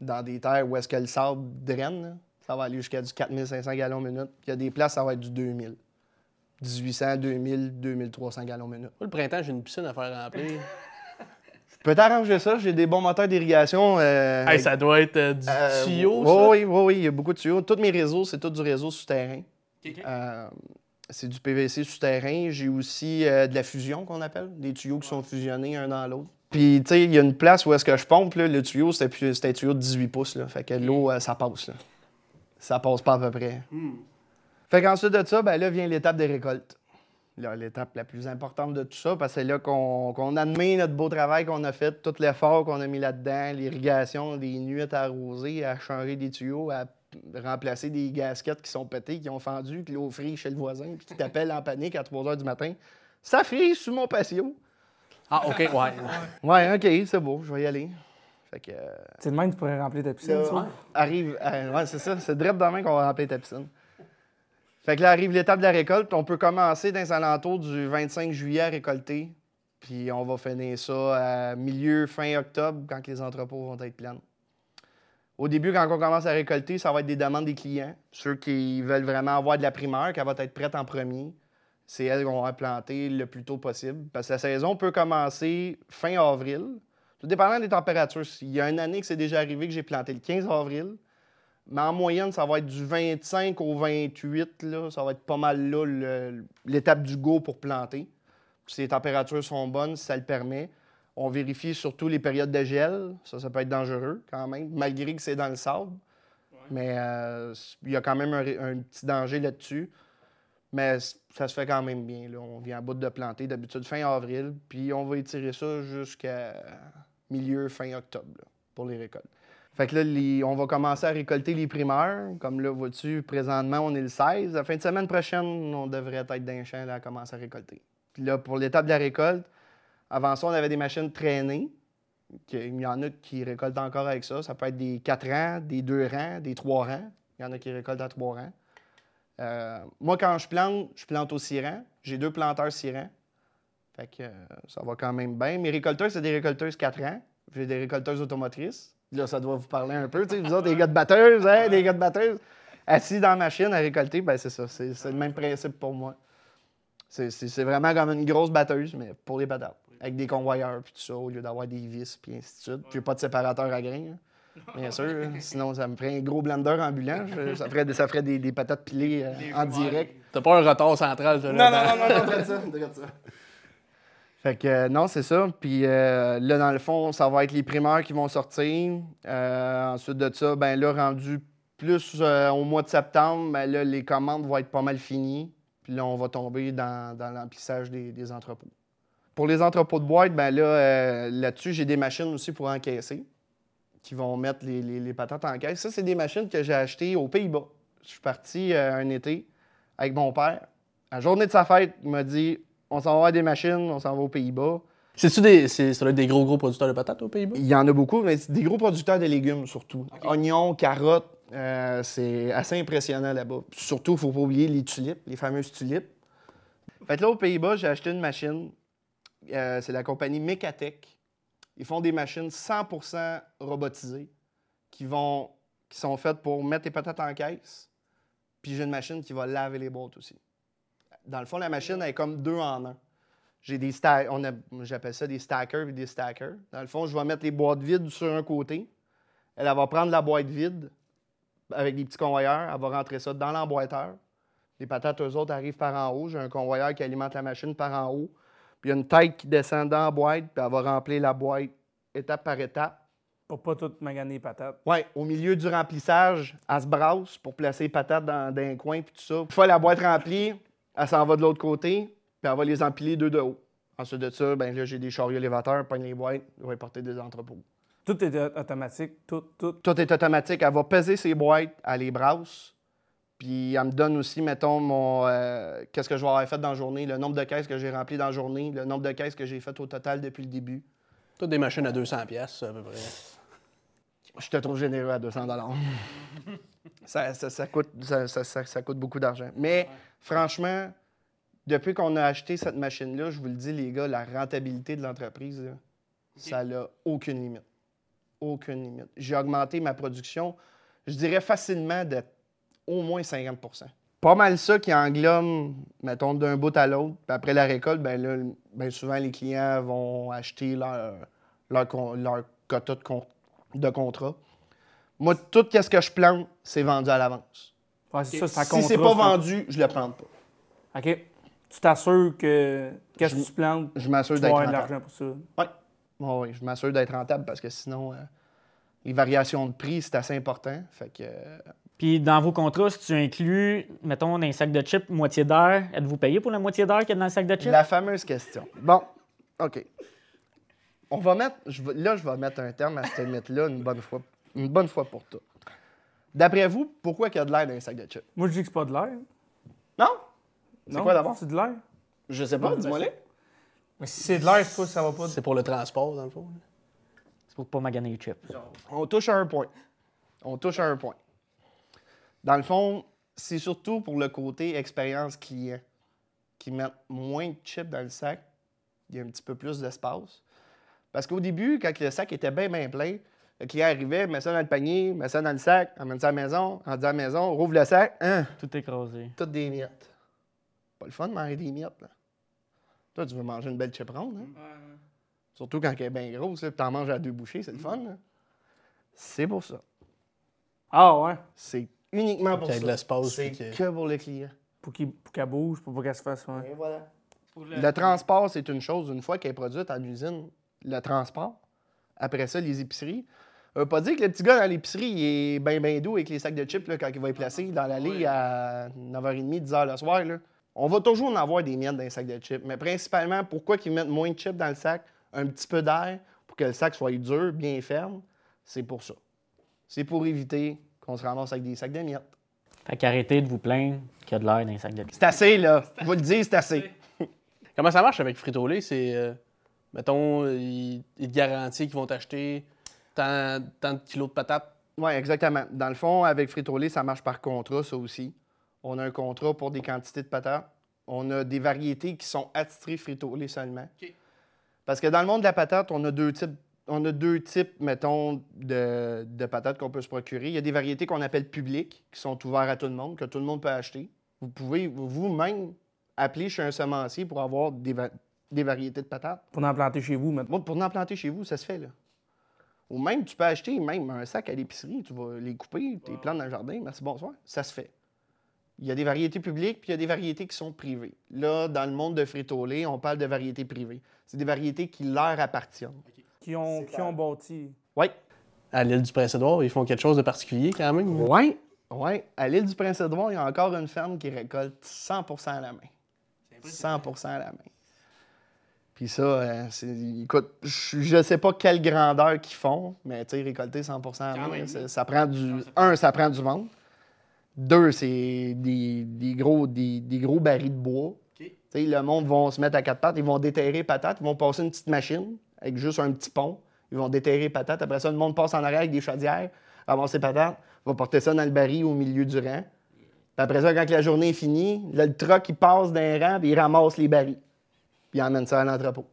Dans des terres où est-ce que le sable draine, là, ça va aller jusqu'à du 4500 gallons minute. Il y a des places, ça va être du 2000. 1800, 2000, 2300 gallons minute. Moi, le printemps, j'ai une piscine à faire remplir. Je peux t'arranger ça. J'ai des bons moteurs d'irrigation. euh, Hey, ça doit être euh, du Euh, tuyau, oui, ça? Oui, oui, oui, il y a beaucoup de tuyaux. Tous mes réseaux, c'est tout du réseau souterrain. OK. Euh, c'est du PVC souterrain. J'ai aussi euh, de la fusion qu'on appelle, des tuyaux qui sont fusionnés un dans l'autre. Puis, tu sais, il y a une place où est-ce que je pompe, là, le tuyau, c'était un tuyau de 18 pouces. Là, fait que l'eau, euh, ça passe. Là. Ça passe pas à peu près. Fait qu'ensuite de ça, ben là vient l'étape des récoltes. Là, l'étape la plus importante de tout ça, parce que c'est là qu'on qu'on admet notre beau travail qu'on a fait, tout l'effort qu'on a mis là-dedans, l'irrigation, les nuits à arroser, à changer des tuyaux, à remplacer des gasquettes qui sont pétées, qui ont fendu, que l'eau frise chez le voisin, puis qui t'appelle en panique à 3 h du matin. Ça frise sous mon patio. Ah, OK, ouais. Ouais, OK, c'est beau, je vais y aller. Fait que. euh, C'est le même que tu pourrais remplir ta piscine, ça? arrive. euh, ouais, c'est ça. C'est direct demain qu'on va remplir ta piscine. Fait que là arrive l'étape de la récolte. On peut commencer dans les alentours du 25 juillet à récolter. Puis on va finir ça à milieu, fin octobre, quand les entrepôts vont être pleins. Au début, quand on commence à récolter, ça va être des demandes des clients. Ceux qui veulent vraiment avoir de la primeur, qu'elle va être prête en premier. C'est elle qu'on va planter le plus tôt possible. Parce que la saison peut commencer fin avril. Tout dépendant des températures. Il y a une année que c'est déjà arrivé que j'ai planté le 15 avril. Mais en moyenne, ça va être du 25 au 28. Là. Ça va être pas mal là l'étape du go pour planter. Si les températures sont bonnes, si ça le permet. On vérifie surtout les périodes de gel. Ça, ça peut être dangereux quand même, malgré que c'est dans le sable. Mais euh, il y a quand même un, petit danger là-dessus. Mais ça se fait quand même bien. Là. On vient à bout de planter d'habitude fin avril, puis on va étirer ça jusqu'à milieu, fin octobre là, pour les récoltes. Fait que là, on va commencer à récolter les primeurs. Comme là, vois-tu, présentement, on est le 16. La fin de semaine prochaine, on devrait être dans les champs là, à commencer à récolter. Puis là, pour l'étape de la récolte, avant ça, on avait des machines traînées. Il y en a qui récoltent encore avec ça. Ça peut être des 4 rangs, des 2 rangs, des 3 rangs. Il y en a qui récoltent à 3 rangs. Euh, moi, quand je plante, je plante au 6 rangs. J'ai deux planteurs 6 rangs. Fait que euh, ça va quand même bien. Mes récolteurs, c'est des récolteuses 4 rangs. J'ai des récolteuses automotrices. Là, ça doit vous parler un peu. tu sais, Vous autres, des gars de batteuses, hein, des gars de batteuses. Assis dans la machine à récolter, ben c'est ça. C'est c'est le même principe pour moi. C'est- C'est c'est vraiment comme une grosse batteuse, mais pour les patates. Avec des convoyeurs, puis tout ça, au lieu d'avoir des vis, puis ainsi de suite. J'ai pas de séparateur à grains, hein, bien sûr. hein. Sinon, ça me ferait un gros blender ambulant. Je- ça ferait, des- ça ferait des, des patates pilées euh, en direct. T'as pas un rotor central, toi, là, Non, non, non, non, non, drette ça, drette ça. Fait que euh, non, c'est ça. Puis euh, là, dans le fond, ça va être les primeurs qui vont sortir. Euh, ensuite de ça, ben là, rendu plus au mois de septembre, ben là, les commandes vont être pas mal finies. Puis là, on va tomber dans, dans l'emplissage des, entrepôts. Pour les entrepôts de boîte, ben là, là-dessus, j'ai des machines aussi pour encaisser qui vont mettre les, les- les patates en caisse. Ça, c'est des machines que j'ai achetées aux Pays-Bas. Je suis parti un été avec mon père. À la journée de sa fête, il m'a dit on s'en va avoir des machines, on s'en va aux Pays-Bas. C'est-tu des, c'est, ça doit être des gros, gros producteurs de patates aux Pays-Bas? Il y en a beaucoup, mais c'est des gros producteurs de légumes surtout. Oignons, carottes, euh, c'est assez impressionnant là-bas. Surtout, il ne faut pas oublier les tulipes, les fameuses tulipes. Fait que là, aux Pays-Bas, j'ai acheté une machine. Euh, c'est la compagnie Mecatech. Ils font des machines 100% robotisées qui, vont, qui sont faites pour mettre les patates en caisse. Puis j'ai une machine qui va laver les boîtes aussi. Dans le fond, la machine elle est comme deux en un. J'ai des on a- j'appelle ça des stackers et des stackers. Dans le fond, je vais mettre les boîtes vides sur un côté. Elle, elle va prendre la boîte vide, avec des petits convoyeurs. Elle va rentrer ça dans l'emboîteur. Les patates, eux autres, arrivent par en haut. J'ai un convoyeur qui alimente la machine par en haut. Puis il y a une tête qui descend dans la boîte, puis elle va remplir la boîte étape par étape. Pour pas tout maganer les patates. Oui, au milieu du remplissage, elle se brasse pour placer les patates dans, dans un coin, puis tout ça. Une fois la boîte remplie, elle s'en va de l'autre côté, puis elle va les empiler deux de haut. Ensuite de ça, ben là, j'ai des chariots élévateurs, pogne les boîtes, je vais les porter des entrepôts. Tout est au- automatique. Tout, tout. Tout est automatique. Elle va peser ses boîtes, elle les brasse. Puis elle me donne aussi, mettons, mon euh, qu'est-ce que je vais avoir fait dans la journée, le nombre de caisses que j'ai remplies dans la journée, le nombre de caisses que j'ai faites au total depuis le début. Toutes des machines à 200 pièces à peu près. Je te trouve généreux à 200 ça, ça, ça coûte, ça, ça- ça- ça coûte beaucoup d'argent. Mais franchement, depuis qu'on a acheté cette machine-là, je vous le dis, les gars, la rentabilité de l'entreprise, ça n'a aucune limite. Aucune limite. J'ai augmenté ma production, je dirais facilement de au moins 50% Pas mal ça qui englobe, mettons, d'un bout à l'autre. Puis après la récolte, ben là, ben souvent, les clients vont acheter leur, leur, con- leur quota de, con- de contrat. Moi, tout ce que je plante, c'est vendu à l'avance. Ouais, c'est ça, c'est un Si c'est pas ça. vendu, je le plante pas. OK. Tu t'assures que qu'est-ce que Je- tu plantes, Je m'assure tu vas d'être avoir de rentable. l'argent pour ça. Oui, ouais, ouais, je m'assure d'être rentable parce que sinon, euh, les variations de prix, c'est assez important. Fait que, euh, Puis dans vos contrats, si tu inclus, mettons, dans un sac de chips, moitié d'air, êtes-vous payé pour la moitié d'air qu'il y a dans le sac de chips? la fameuse question. Bon, OK. On va mettre, je là, je vais mettre un terme à ce mythe-là une bonne fois, une bonne fois pour toutes. D'après vous, pourquoi il y a de l'air dans un sac de chips? Moi, je dis que c'est pas de l'air. Non? Non, quoi d'abord? C'est de l'air. Je sais pas, Non, dis-moi les. Mais si c'est de l'air, c'est pas, ça va pas. C'est pour le transport, dans le fond. C'est pour pas maganer les chips. On touche à un point. On touche à un point. Dans le fond, c'est surtout pour le côté expérience client qui mettent moins de chips dans le sac. Il y a un petit peu plus d'espace. Parce qu'au début, quand le sac était bien, bien plein, le client arrivait, met ça dans le panier, met ça dans le sac, amène ça à la maison, rendu à la maison, rouvre le sac, hein, Tout écrasé. toutes des miettes. Pas le fun de manger des miettes, là. Toi, tu veux manger une belle chip ronde, hein? Surtout quand elle est bien grosse, puis t'en manges à deux bouchées, c'est le fun, là. C'est pour ça. Ah ouais. C'est uniquement pour ça. de l'espace, C'est que- que pour le client. Pour qu'il- pour qu'elle bouge, pour pas qu'elle se fasse. ouais. Et voilà. Le transport, c'est une chose. Une fois qu'elle est produite en usine, le transport, après ça, les épiceries. Veut pas dire que le petit gars dans l'épicerie, il est bien, bien doux avec les sacs de chips là, quand il va les placer dans l'allée à 9h30, 10h le soir. Là. On va toujours en avoir des miettes dans les sacs de chips. Mais principalement, pourquoi qu'ils mettent moins de chips dans le sac, un petit peu d'air, pour que le sac soit dur, bien ferme, c'est pour ça. C'est pour éviter qu'on se ramasse avec des sacs de miettes. Fait qu'arrêtez de vous plaindre qu'il y a de l'air dans les sacs de chips. C'est assez, là. Je vous le dis, c'est assez. Comment ça marche avec Frito-Lay? C'est, euh, mettons, ils, ils te garantissent qu'ils vont t'acheter tant, tant de kilos de patates. Oui, exactement. Dans le fond, avec Frito-Lay, ça marche par contrat, ça aussi. On a un contrat pour des quantités de patates. On a des variétés qui sont attitrées Frito-Lay seulement. OK. Parce que dans le monde de la patate, on a deux types, on a deux types mettons, de, de patates qu'on peut se procurer. Il y a des variétés qu'on appelle publiques, qui sont ouvertes à tout le monde, que tout le monde peut acheter. Vous pouvez vous-même appeler chez un semencier pour avoir des, va- des variétés de patates. Pour en planter chez vous, maintenant. Moi, pour en planter chez vous, ça se fait, là. Ou même, tu peux acheter même un sac à l'épicerie, tu vas les couper, tes plantes dans le jardin, merci, bonsoir, ça se fait. Il y a des variétés publiques, puis il y a des variétés qui sont privées. Là, dans le monde de Frito-Lay, on parle de variétés privées. C'est des variétés qui leur appartiennent. Qui ont, qui ont bâti. Oui, À l'île du Prince-Édouard, ils font quelque chose de particulier quand même. oui, oui. À l'île du Prince-Édouard, il y a encore une ferme qui récolte 100% à la main. 100% à la main. Puis ça, euh, écoute, je ne sais pas quelle grandeur qu'ils font, mais tu sais, récolter 100% à la Quand main, même. ça, ça prend du. Un, ça prend du monde. Deux, c'est des, des gros, des, des gros barils de bois. Tu sais, le monde va se mettre à quatre pattes, ils vont déterrer patates, ils vont passer une petite machine avec juste un petit pont. Ils vont déterrer patates. Après ça, le monde passe en arrière avec des chaudières, ramasser patates, va porter ça dans le baril au milieu du rang. Puis après ça, quand la journée est finie, là, le truck, il passe d'un rang, puis il ramasse les barils. Puis il emmène ça à l'entrepôt.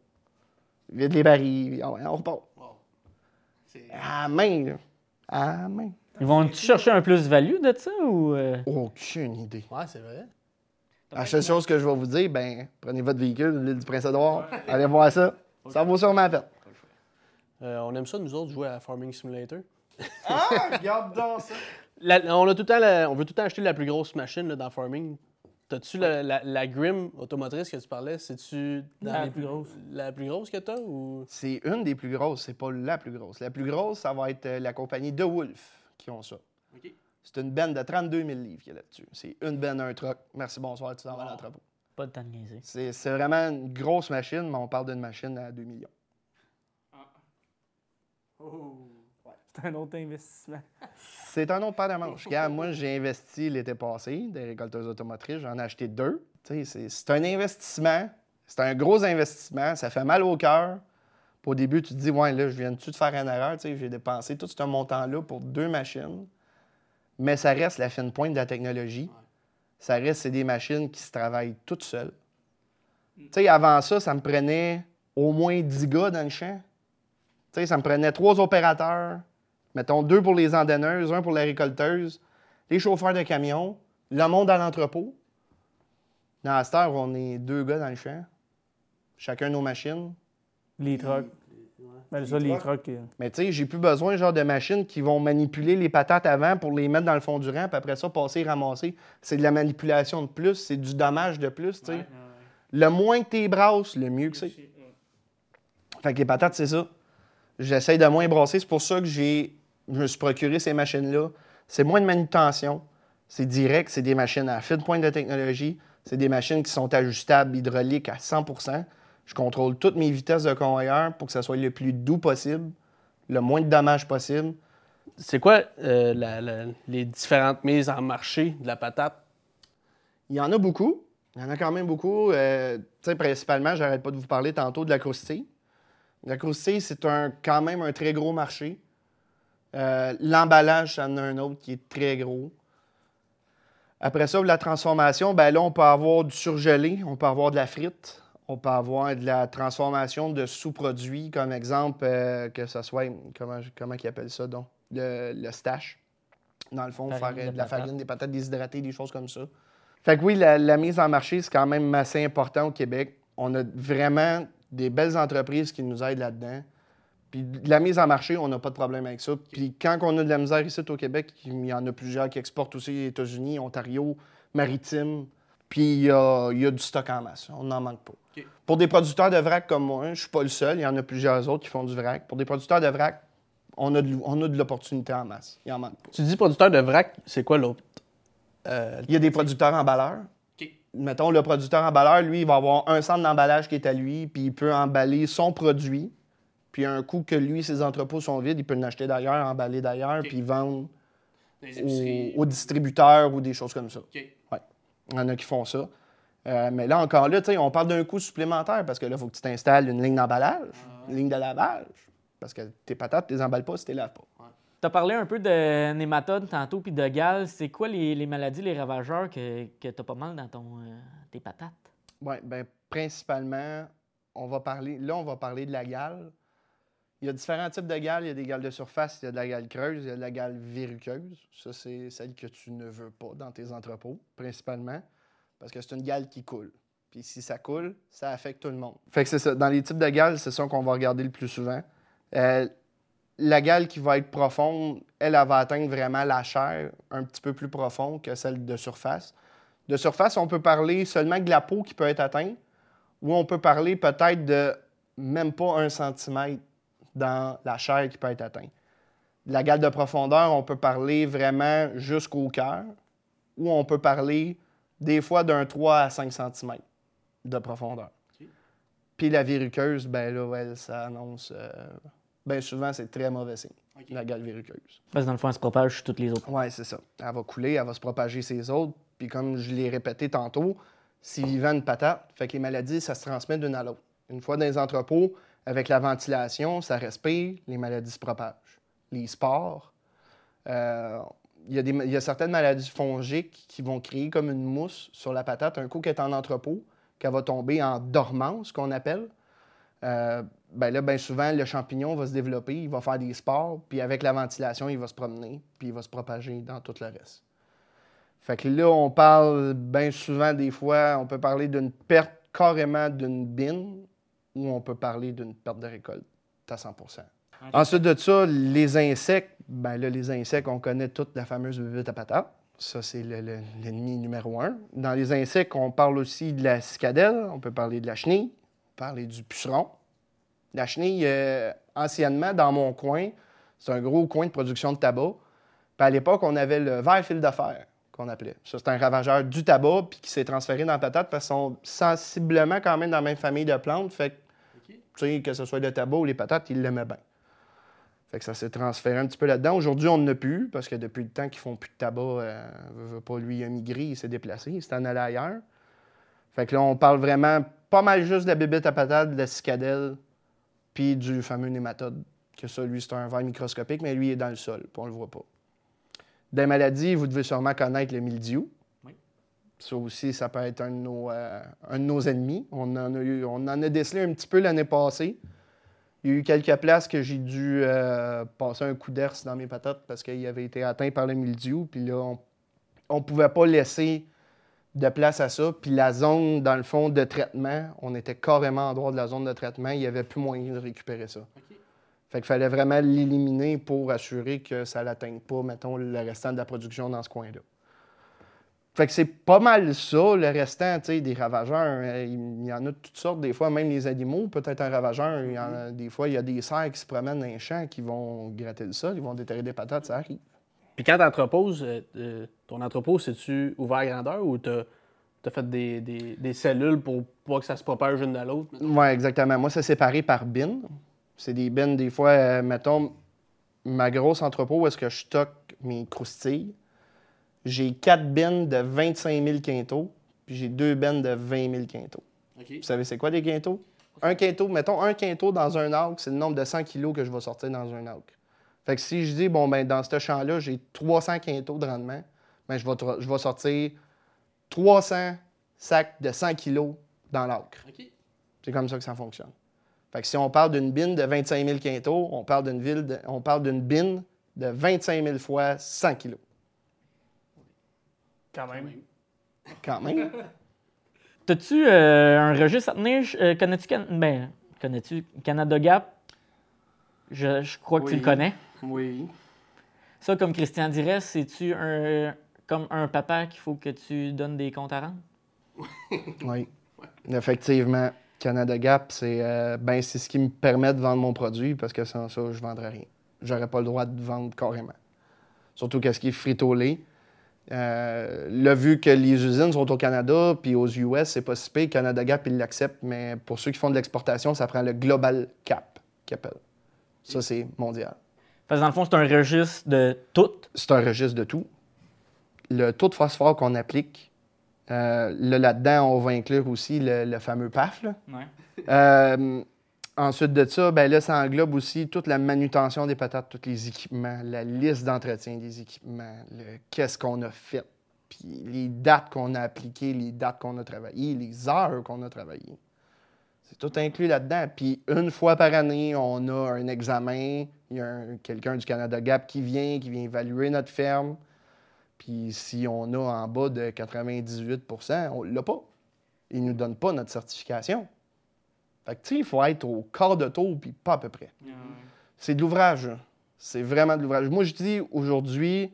Il vide les barils, puis ouais, on repart. À la main, là. À main. Ils vont-tu chercher un plus-value de ça ou. euh, Aucune idée. Ouais, c'est vrai. La seule chose que je vais vous dire, ben, prenez votre véhicule, l'île du Prince-Édouard, allez voir ça. Ça vaut sûrement la peine. Euh, on aime ça, nous autres, jouer à Farming Simulator. Ah, regarde donc ça. La- on, a tout le temps la- on veut tout le temps acheter la plus grosse machine là, dans farming. T'as-tu la, la, la Grim automotrice que tu parlais? C'est-tu La les plus grosse. La plus grosse que t'as ou? C'est une des plus grosses, c'est pas la plus grosse. La plus grosse, ça va être euh, la compagnie De Wolf qui ont ça. C'est une benne de 32 000 livres qu'il y a là-dessus. C'est une benne, un truck. Merci, bonsoir, tu t'en vas à Wow. l'entrepôt. Pas de temps de niaiser. C'est c'est vraiment une grosse machine, mais on parle d'une machine à 2 millions. C'est un autre investissement. C'est un autre paire de manches. Regarde, moi, j'ai investi l'été passé des récolteuses automotrices. J'en ai acheté deux. Tu sais, C'est un investissement. C'est un gros investissement. Ça fait mal au cœur. Au début, tu te dis, ouais, là, je viens-tu de faire une erreur? Tu sais, J'ai dépensé tout ce montant-là pour deux machines. Mais ça reste la fine pointe de la technologie. Ça reste, c'est des machines qui se travaillent toutes seules. Tu sais, avant ça, ça me prenait au moins 10 gars dans le champ. Tu sais, ça me prenait trois opérateurs, mettons deux pour les endenneuses, un pour les récolteuses, les chauffeurs de camions, le monde à l'entrepôt. Dans la star, on est deux gars dans le champ, chacun nos machines. Les trucks. Ben, ça, les trucks. euh, Mais tu sais, j'ai plus besoin genre de machines qui vont manipuler les patates avant pour les mettre dans le fond du rang, puis après ça, passer et ramasser. C'est de la manipulation de plus, c'est du dommage de plus, tu sais. Le moins que tu brasses, le mieux que c'est. Fait que les patates, c'est ça. J'essaye de moins brasser. C'est pour ça que j'ai, je me suis procuré ces machines-là. C'est moins de manutention. C'est direct. C'est des machines à fine pointe de technologie. C'est des machines qui sont ajustables hydrauliques à 100% Je contrôle toutes mes vitesses de convoyeur pour que ça soit le plus doux possible, le moins de dommages possible. C'est quoi euh, la- la- les différentes mises en marché de la patate? Il y en a beaucoup. Il y en a quand même beaucoup. Euh, tu sais, principalement, j'arrête pas de vous parler tantôt de la croustille. La croustille, c'est un, quand même un très gros marché. Euh, L'emballage, ça en a un autre qui est très gros. Après ça, la transformation, ben là, on peut avoir du surgelé, on peut avoir de la frite, on peut avoir de la transformation de sous-produits, comme exemple, euh, que ce soit, comment, comment ils appellent ça, donc, le, le stash. Dans le fond, faire euh, de la farine, des patates déshydratées, des choses comme ça. Fait que oui, la, la mise en marché, c'est quand même assez important au Québec. On a vraiment des belles entreprises qui nous aident là-dedans. Puis de la mise en marché, on n'a pas de problème avec ça. Puis quand on a de la misère ici au Québec, il y en a plusieurs qui exportent aussi les États-Unis, Ontario, Maritime. Puis il y a, il y a du stock en masse. On n'en manque pas. Pour des producteurs de vrac comme moi, je suis pas le seul. Il y en a plusieurs autres qui font du vrac. Pour des producteurs de vrac, on a de, l'ou- on a de l'opportunité en masse. Il en manque pas. Tu dis producteur de vrac, c'est quoi l'autre? Euh, Il y a des producteurs emballeurs. OK. Mettons, le producteur emballeur, lui, il va avoir un centre d'emballage qui est à lui, puis il peut emballer son produit. Puis un coup que lui, ses entrepôts sont vides, il peut l'acheter d'ailleurs, emballer d'ailleurs, puis vendre aux, distributeurs ou des choses comme ça. OK. Il y en a qui font ça. Euh, mais là, encore là, tu sais, on parle d'un coût supplémentaire parce que là, il faut que tu t'installes une ligne d'emballage, une ligne de lavage. Parce que tes patates, tu les emballes pas si tu les laves pas. Tu as parlé un peu de nématodes tantôt puis de gales. C'est quoi les, les maladies, les ravageurs que, que tu as pas mal dans ton, euh, tes patates? Oui, bien, principalement, on va parler. Là, on va parler de la gale. Il y a différents types de gales. Il y a des gales de surface, il y a de la gale creuse, il y a de la gale verruqueuse. Ça, c'est celle que tu ne veux pas dans tes entrepôts, principalement, parce que c'est une gale qui coule. Puis si ça coule, ça affecte tout le monde. Fait que c'est ça. Dans les types de gales, c'est ça qu'on va regarder le plus souvent. Euh, la gale qui va être profonde, elle, elle va atteindre vraiment la chair un petit peu plus profond que celle de surface. De surface, on peut parler seulement de la peau qui peut être atteinte, ou on peut parler peut-être de même pas un centimètre dans la chair qui peut être atteinte. De la gale de profondeur, on peut parler vraiment jusqu'au cœur, ou on peut parler des fois d'un 3 à 5 cm de profondeur. Puis la verruqueuse, ben là, elle, ça annonce. euh, ben souvent, c'est très mauvais signe, la gale verruqueuse. Parce que dans le fond, elle se propage sur toutes les autres. Oui, c'est ça. Elle va couler, elle va se propager ses autres. Puis comme je l'ai répété tantôt, c'est vivant une patate. Fait que les maladies, ça se transmet d'une à l'autre. Une fois dans les entrepôts, avec la ventilation, ça respire, les maladies se propagent. Les spores, euh, il y, a y a certaines maladies fongiques qui vont créer comme une mousse sur la patate. Un coup qu'elle est en entrepôt, qu'elle va tomber en dormance, qu'on appelle. Euh, ben là, bien souvent, le champignon va se développer, il va faire des spores, puis avec la ventilation, il va se promener, puis il va se propager dans tout le reste. Fait que là, on parle bien souvent, des fois, on peut parler d'une perte carrément d'une bine, ou on peut parler d'une perte de récolte à 100% Ensuite de ça, les insectes, ben là, les insectes, on connaît toute la fameuse bébête à patate. Ça, c'est le- le- l'ennemi numéro un. Dans les insectes, on parle aussi de la cicadelle, on peut parler de la chenille, on peut parler du puceron. La chenille, euh, anciennement, dans mon coin, c'est un gros coin de production de tabac. Puis à l'époque, on avait le vert fil de fer, qu'on appelait. Ça, c'est un ravageur du tabac, puis qui s'est transféré dans la patate parce qu'ils sont sensiblement quand même dans la même famille de plantes. Fait que, tu sais, que ce soit le tabac ou les patates, ils l'aimaient bien. Fait que ça s'est transféré un petit peu là-dedans. Aujourd'hui, on n'en a plus, parce que depuis le temps qu'ils font plus de tabac, euh, veut- veut pas lui il a migré, il s'est déplacé, il s'est en allé ailleurs. Fait que là, on parle vraiment pas mal juste de la bébête à patate, de la cicadelle, puis du fameux nématode. Que ça, lui, c'est un ver microscopique, mais lui, il est dans le sol, puis on le voit pas. Des maladies, vous devez sûrement connaître le mildiou. Oui. Ça aussi, ça peut être un de nos, euh, un de nos ennemis. On en, a eu- on en a décelé un petit peu l'année passée. Il y a eu quelques places que j'ai dû euh, passer un coup d'herse dans mes patates parce qu'il avait été atteint par le mildiou. Puis là, on ne pouvait pas laisser de place à ça. Puis la zone, dans le fond, de traitement, on était carrément en dehors de la zone de traitement. Il n'y avait plus moyen de récupérer ça. Fait qu'il fallait vraiment l'éliminer pour assurer que ça n'atteigne pas, mettons, le restant de la production dans ce coin-là. Fait que c'est pas mal ça, le restant, tu sais, des ravageurs. euh, Il y en a de toutes sortes, des fois, même les animaux, peut-être un ravageur. il y en a- des fois, il y a des cerfs qui se promènent dans les champs qui vont gratter le sol, ils vont déterrer des patates, ça arrive. Puis quand tu entreposes, euh, euh, ton entrepôt, c'est-tu ouvert à grandeur ou tu as, fait des, des- des cellules pour pas que ça se propage l'une à l'autre? Oui, exactement. Moi, c'est séparé par bin. C'est des bins, des fois, euh, mettons, ma grosse entrepôt où est-ce que je stocke mes croustilles. J'ai quatre bins de 25 000 quintaux, puis j'ai deux bins de 20 000 quintaux. Vous savez, c'est quoi des quintaux? Un quinto, mettons, un quinto dans un arc, c'est le nombre de 100 kilos que je vais sortir dans un arc. Fait que si je dis, bon, ben dans ce champ-là, j'ai 300 quintaux de rendement, ben je vais, je vais sortir 300 sacs de 100 kilos dans l'acre. C'est comme ça que ça fonctionne. Fait que si on parle d'une bine de 25 000 quintaux, on parle d'une ville de- on parle d'une bine de 25 000 fois 100 kilos. Quand même. Quand même. T'as-tu euh, un registre à tenir? Euh, connais-tu Can- ben, connais-tu Canada Gap? Je, je crois que tu le connais. Oui. Ça, comme Christian dirait, c'est-tu un, comme un papa qu'il faut que tu donnes des comptes à rendre? Oui. Effectivement, Canada Gap, c'est euh, ben, c'est ce qui me permet de vendre mon produit parce que sans ça, je ne vendrais rien. J'aurais pas le droit de vendre carrément. Surtout qu'est-ce qui est frito-lait. Euh, là, vu que les usines sont au Canada puis aux US, c'est pas si pire. Canada Gap, ils l'acceptent, mais pour ceux qui font de l'exportation, ça prend le Global Cap qu'ils appellent. Ça, c'est mondial. Parce que dans le fond, c'est un registre de tout? c'est un registre de tout. Le taux de phosphore qu'on applique, euh, là, là-dedans, on va inclure aussi le, le fameux PAF. là. Euh, ensuite de ça, ben là, ça englobe aussi toute la manutention des patates, tous les équipements, la liste d'entretien des équipements, qu'est-ce qu'on a fait, puis les dates qu'on a appliquées, les dates qu'on a travaillées, les heures qu'on a travaillées. C'est tout inclus là-dedans. Puis une fois par année, on a un examen. Il y a un- quelqu'un du Canada Gap qui vient, qui vient évaluer notre ferme. Puis si on a en bas de 98% on ne l'a pas. Ils ne nous donnent pas notre certification. Fait que, tu sais, il faut être au quart de tour, puis pas à peu près. C'est de l'ouvrage. C'est vraiment de l'ouvrage. Moi, je dis aujourd'hui,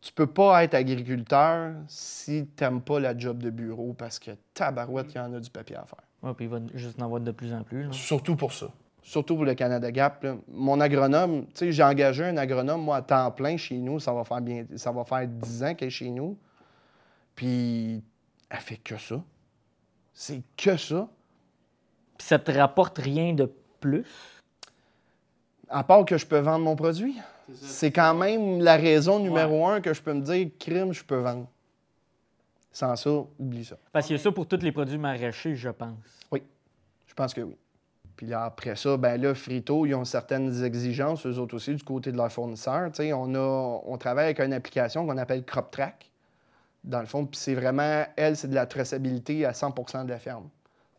tu peux pas être agriculteur si tu n'aimes pas la job de bureau parce que tabarouette, il y en a du papier à faire. Ouais, puis il va juste en avoir de plus en plus. là. Surtout pour ça. Surtout pour le Canada Gap. là. Mon agronome, tu sais, j'ai engagé un agronome, moi, à temps plein chez nous. Ça va faire bien, ça va faire 10 ans qu'elle est chez nous. Puis, elle fait que ça. C'est que ça. Puis ça te rapporte rien de plus? À part que je peux vendre mon produit. C'est quand même la raison numéro un que je peux me dire, crime, je peux vendre. Sans ça, oublie ça. Parce qu'il y a ça pour tous les produits maraîchers, je pense. Je pense que oui. Puis là, après ça, ben là, Frito, ils ont certaines exigences, eux autres aussi, du côté de leurs fournisseurs. Tu sais, on, a, on travaille avec une application qu'on appelle CropTrack, dans le fond. Puis c'est vraiment, elle, c'est de la traçabilité à 100% de la ferme.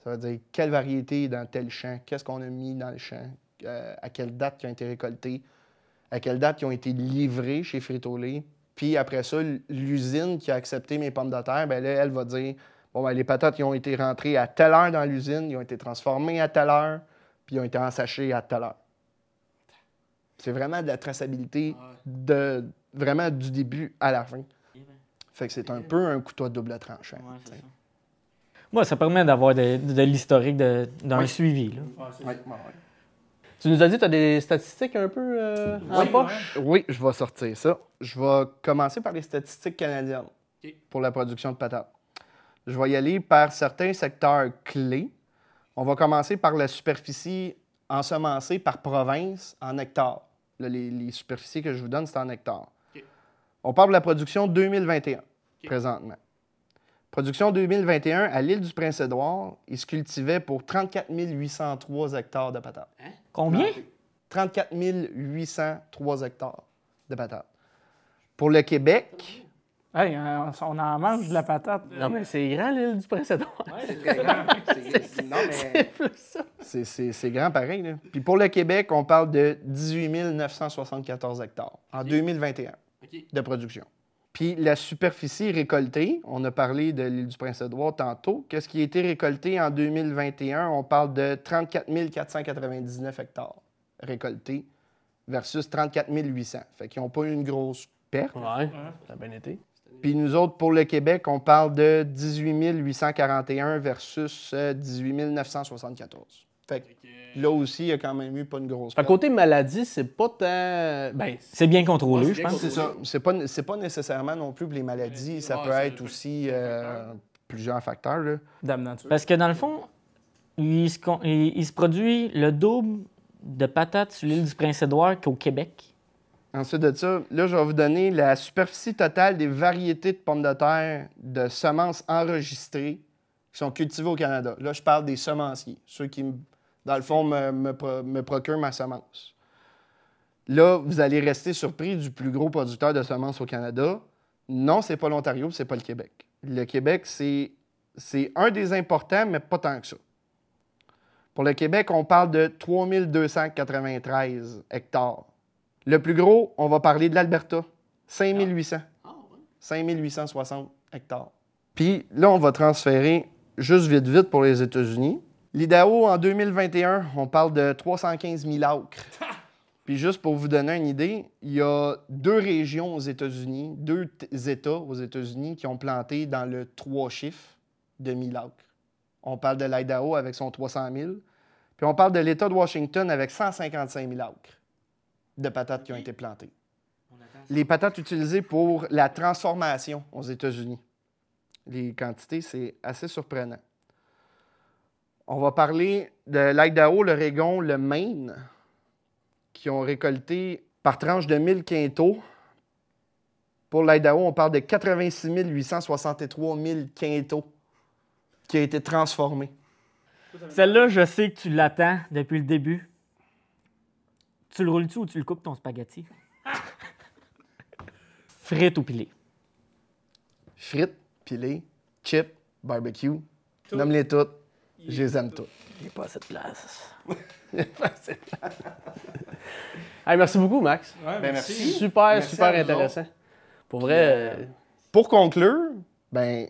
Ça veut dire quelle variété est dans tel champ, qu'est-ce qu'on a mis dans le champ, euh, à quelle date qui ont été récoltés, à quelle date qui ont été livrés chez Frito-Lay. Puis après ça, l'usine qui a accepté mes pommes de terre, ben là, elle va dire Bon, ben, les patates, ils ont été rentrées à telle heure dans l'usine, ils ont été transformées à telle heure, puis ils ont été ensachées à telle heure. C'est vraiment de la traçabilité de vraiment du début à la fin. Fait que c'est un peu un couteau à double tranchant. Ouais, ça. Moi, ça permet d'avoir de, de l'historique de- d'un Oui. suivi. Là. Ouais, ouais, Tu nous as dit que tu as des statistiques un peu euh, en poche? ouais. Oui, je vais sortir ça. Je vais commencer par les statistiques canadiennes pour la production de patates. Je vais y aller par certains secteurs clés. On va commencer par la superficie ensemencée par province en hectares. Là, les, les superficies que je vous donne, c'est en hectares. On parle de la production 2021, présentement. Production 2021, à l'île du Prince-Édouard, il se cultivait pour 34 803 hectares de patates. Combien? 34 803 hectares de patates. Pour le Québec, Hey, on, on en mange de la patate. Non, mais c'est grand, l'île du Prince-Édouard. c'est non, mais C'est plus ça. c'est- grand pareil. Là. Puis pour le Québec, on parle de 18 974 hectares en 2021 de production. Puis la superficie récoltée, on a parlé de l'île du Prince-Édouard tantôt. Qu'est-ce qui a été récolté en 2021? On parle de 34 499 hectares récoltés versus 34 800. Fait qu'ils n'ont pas eu une grosse perte. Ouais, ça a bien été. Puis nous autres, pour le Québec, on parle de 18 841 versus euh, 18 974. Fait que là aussi, il y a quand même eu pas une grosse À côté maladie, c'est pas tant. Ben, C'est bien contrôlé, Ouais, je pense. C'est ça. C'est pas, c'est pas nécessairement non plus pour les maladies. Ça Ouais, peut être aussi euh, plusieurs facteurs. là. Dame nature. Parce que dans le fond, il se, il se produit le double de patates sur l'île du Prince-Édouard qu'au Québec. Ensuite de ça, là, je vais vous donner la superficie totale des variétés de pommes de terre de semences enregistrées qui sont cultivées au Canada. Là, je parle des semenciers, ceux qui, dans le fond, me, me procurent ma semence. Là, vous allez rester surpris du plus gros producteur de semences au Canada. Non, c'est pas l'Ontario, c'est pas le Québec. Le Québec, c'est c'est un des importants, mais pas tant que ça. Pour le Québec, on parle de 3293 hectares. Le plus gros, on va parler de l'Alberta. 5800. 5860 hectares. Puis là, on va transférer juste vite, vite pour les États-Unis. L'Idaho, en 2021, on parle de 315 000 acres. Puis juste pour vous donner une idée, il y a deux régions aux États-Unis, deux États aux États-Unis qui ont planté dans le trois chiffres de 1000 acres. On parle de l'Idaho avec son 300 000. Puis on parle de l'État de Washington avec 155 000 acres de patates qui ont été plantées. Les patates utilisées pour la transformation aux États-Unis. Les quantités, c'est assez surprenant. On va parler de l'Idaho, l'Oregon, le Maine, qui ont récolté par tranche de 1000 quintaux. Pour l'Idaho, on parle de 86 863 000 quintaux qui ont été transformés. Celle-là, je sais que tu l'attends depuis le début. Tu le roules-tu ou tu le coupes ton spaghetti? Frites ou pilé? Frites, pilées, chips, barbecue. Nomme-les toutes. Je les aime toutes. J'ai pas assez de place. hey, merci beaucoup, Max. Ouais, Ben, merci. Super, Merci super intéressant. Pour vrai, euh, Pour conclure, ben,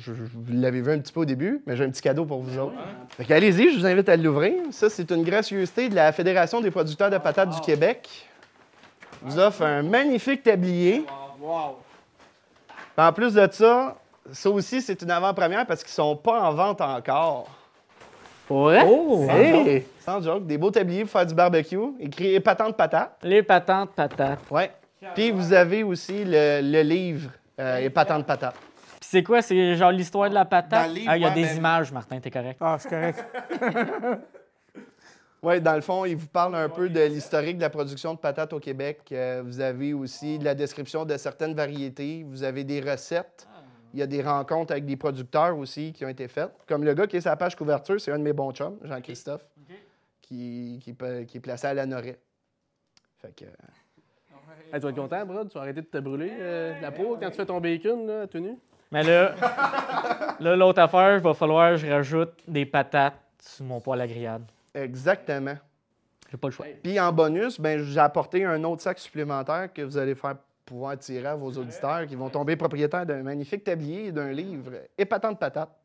je, vous l'avez vu un petit peu au début, mais j'ai un petit cadeau pour vous autres. Fait que allez-y, je vous invite à l'ouvrir. Ça, c'est une gracieuseté de la Fédération des producteurs de patates du Québec. Vous offre un magnifique tablier. Puis En plus de ça, ça aussi, c'est une avant-première parce qu'ils sont pas en vente encore. vrai? Oh! Hey! Sans joke, des beaux tabliers pour faire du barbecue, écrit épatante patate. Les patentes patates. Ouais. Puis vous avez aussi le, le livre euh, épatante patate. Puis c'est quoi? C'est genre l'histoire de la Dans patate? le livre, ah, il y a ouais, des ben- images, Martin, t'es correct. Ah, c'est correct. Oui, dans le fond, il vous parle un peu de l'historique de la production de patates au Québec. Euh, vous avez aussi la description de certaines variétés. Vous avez des recettes. Il y a des rencontres avec des producteurs aussi qui ont été faites. Comme le gars qui est sur la page couverture, c'est un de mes bons chums, Jean-Christophe, qui, qui, est placé à la Norée. Fait que, Hey, tu vas être content, Brad? Tu vas arrêter de te brûler euh, la peau quand tu fais ton bacon, là, tout nu? Mais là, là l'autre affaire, il va falloir que je rajoute des patates sur mon poêle à grillade. exactement. J'ai pas le choix. Puis en bonus, ben, j'ai apporté un autre sac supplémentaire que vous allez faire pouvoir tirer à vos auditeurs qui vont tomber propriétaires d'un magnifique tablier et d'un livre épatant de patates.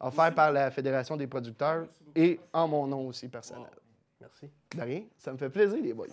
Offert par la Fédération des producteurs et en mon nom aussi personnel. Merci. De rien, ça me fait plaisir, les boys.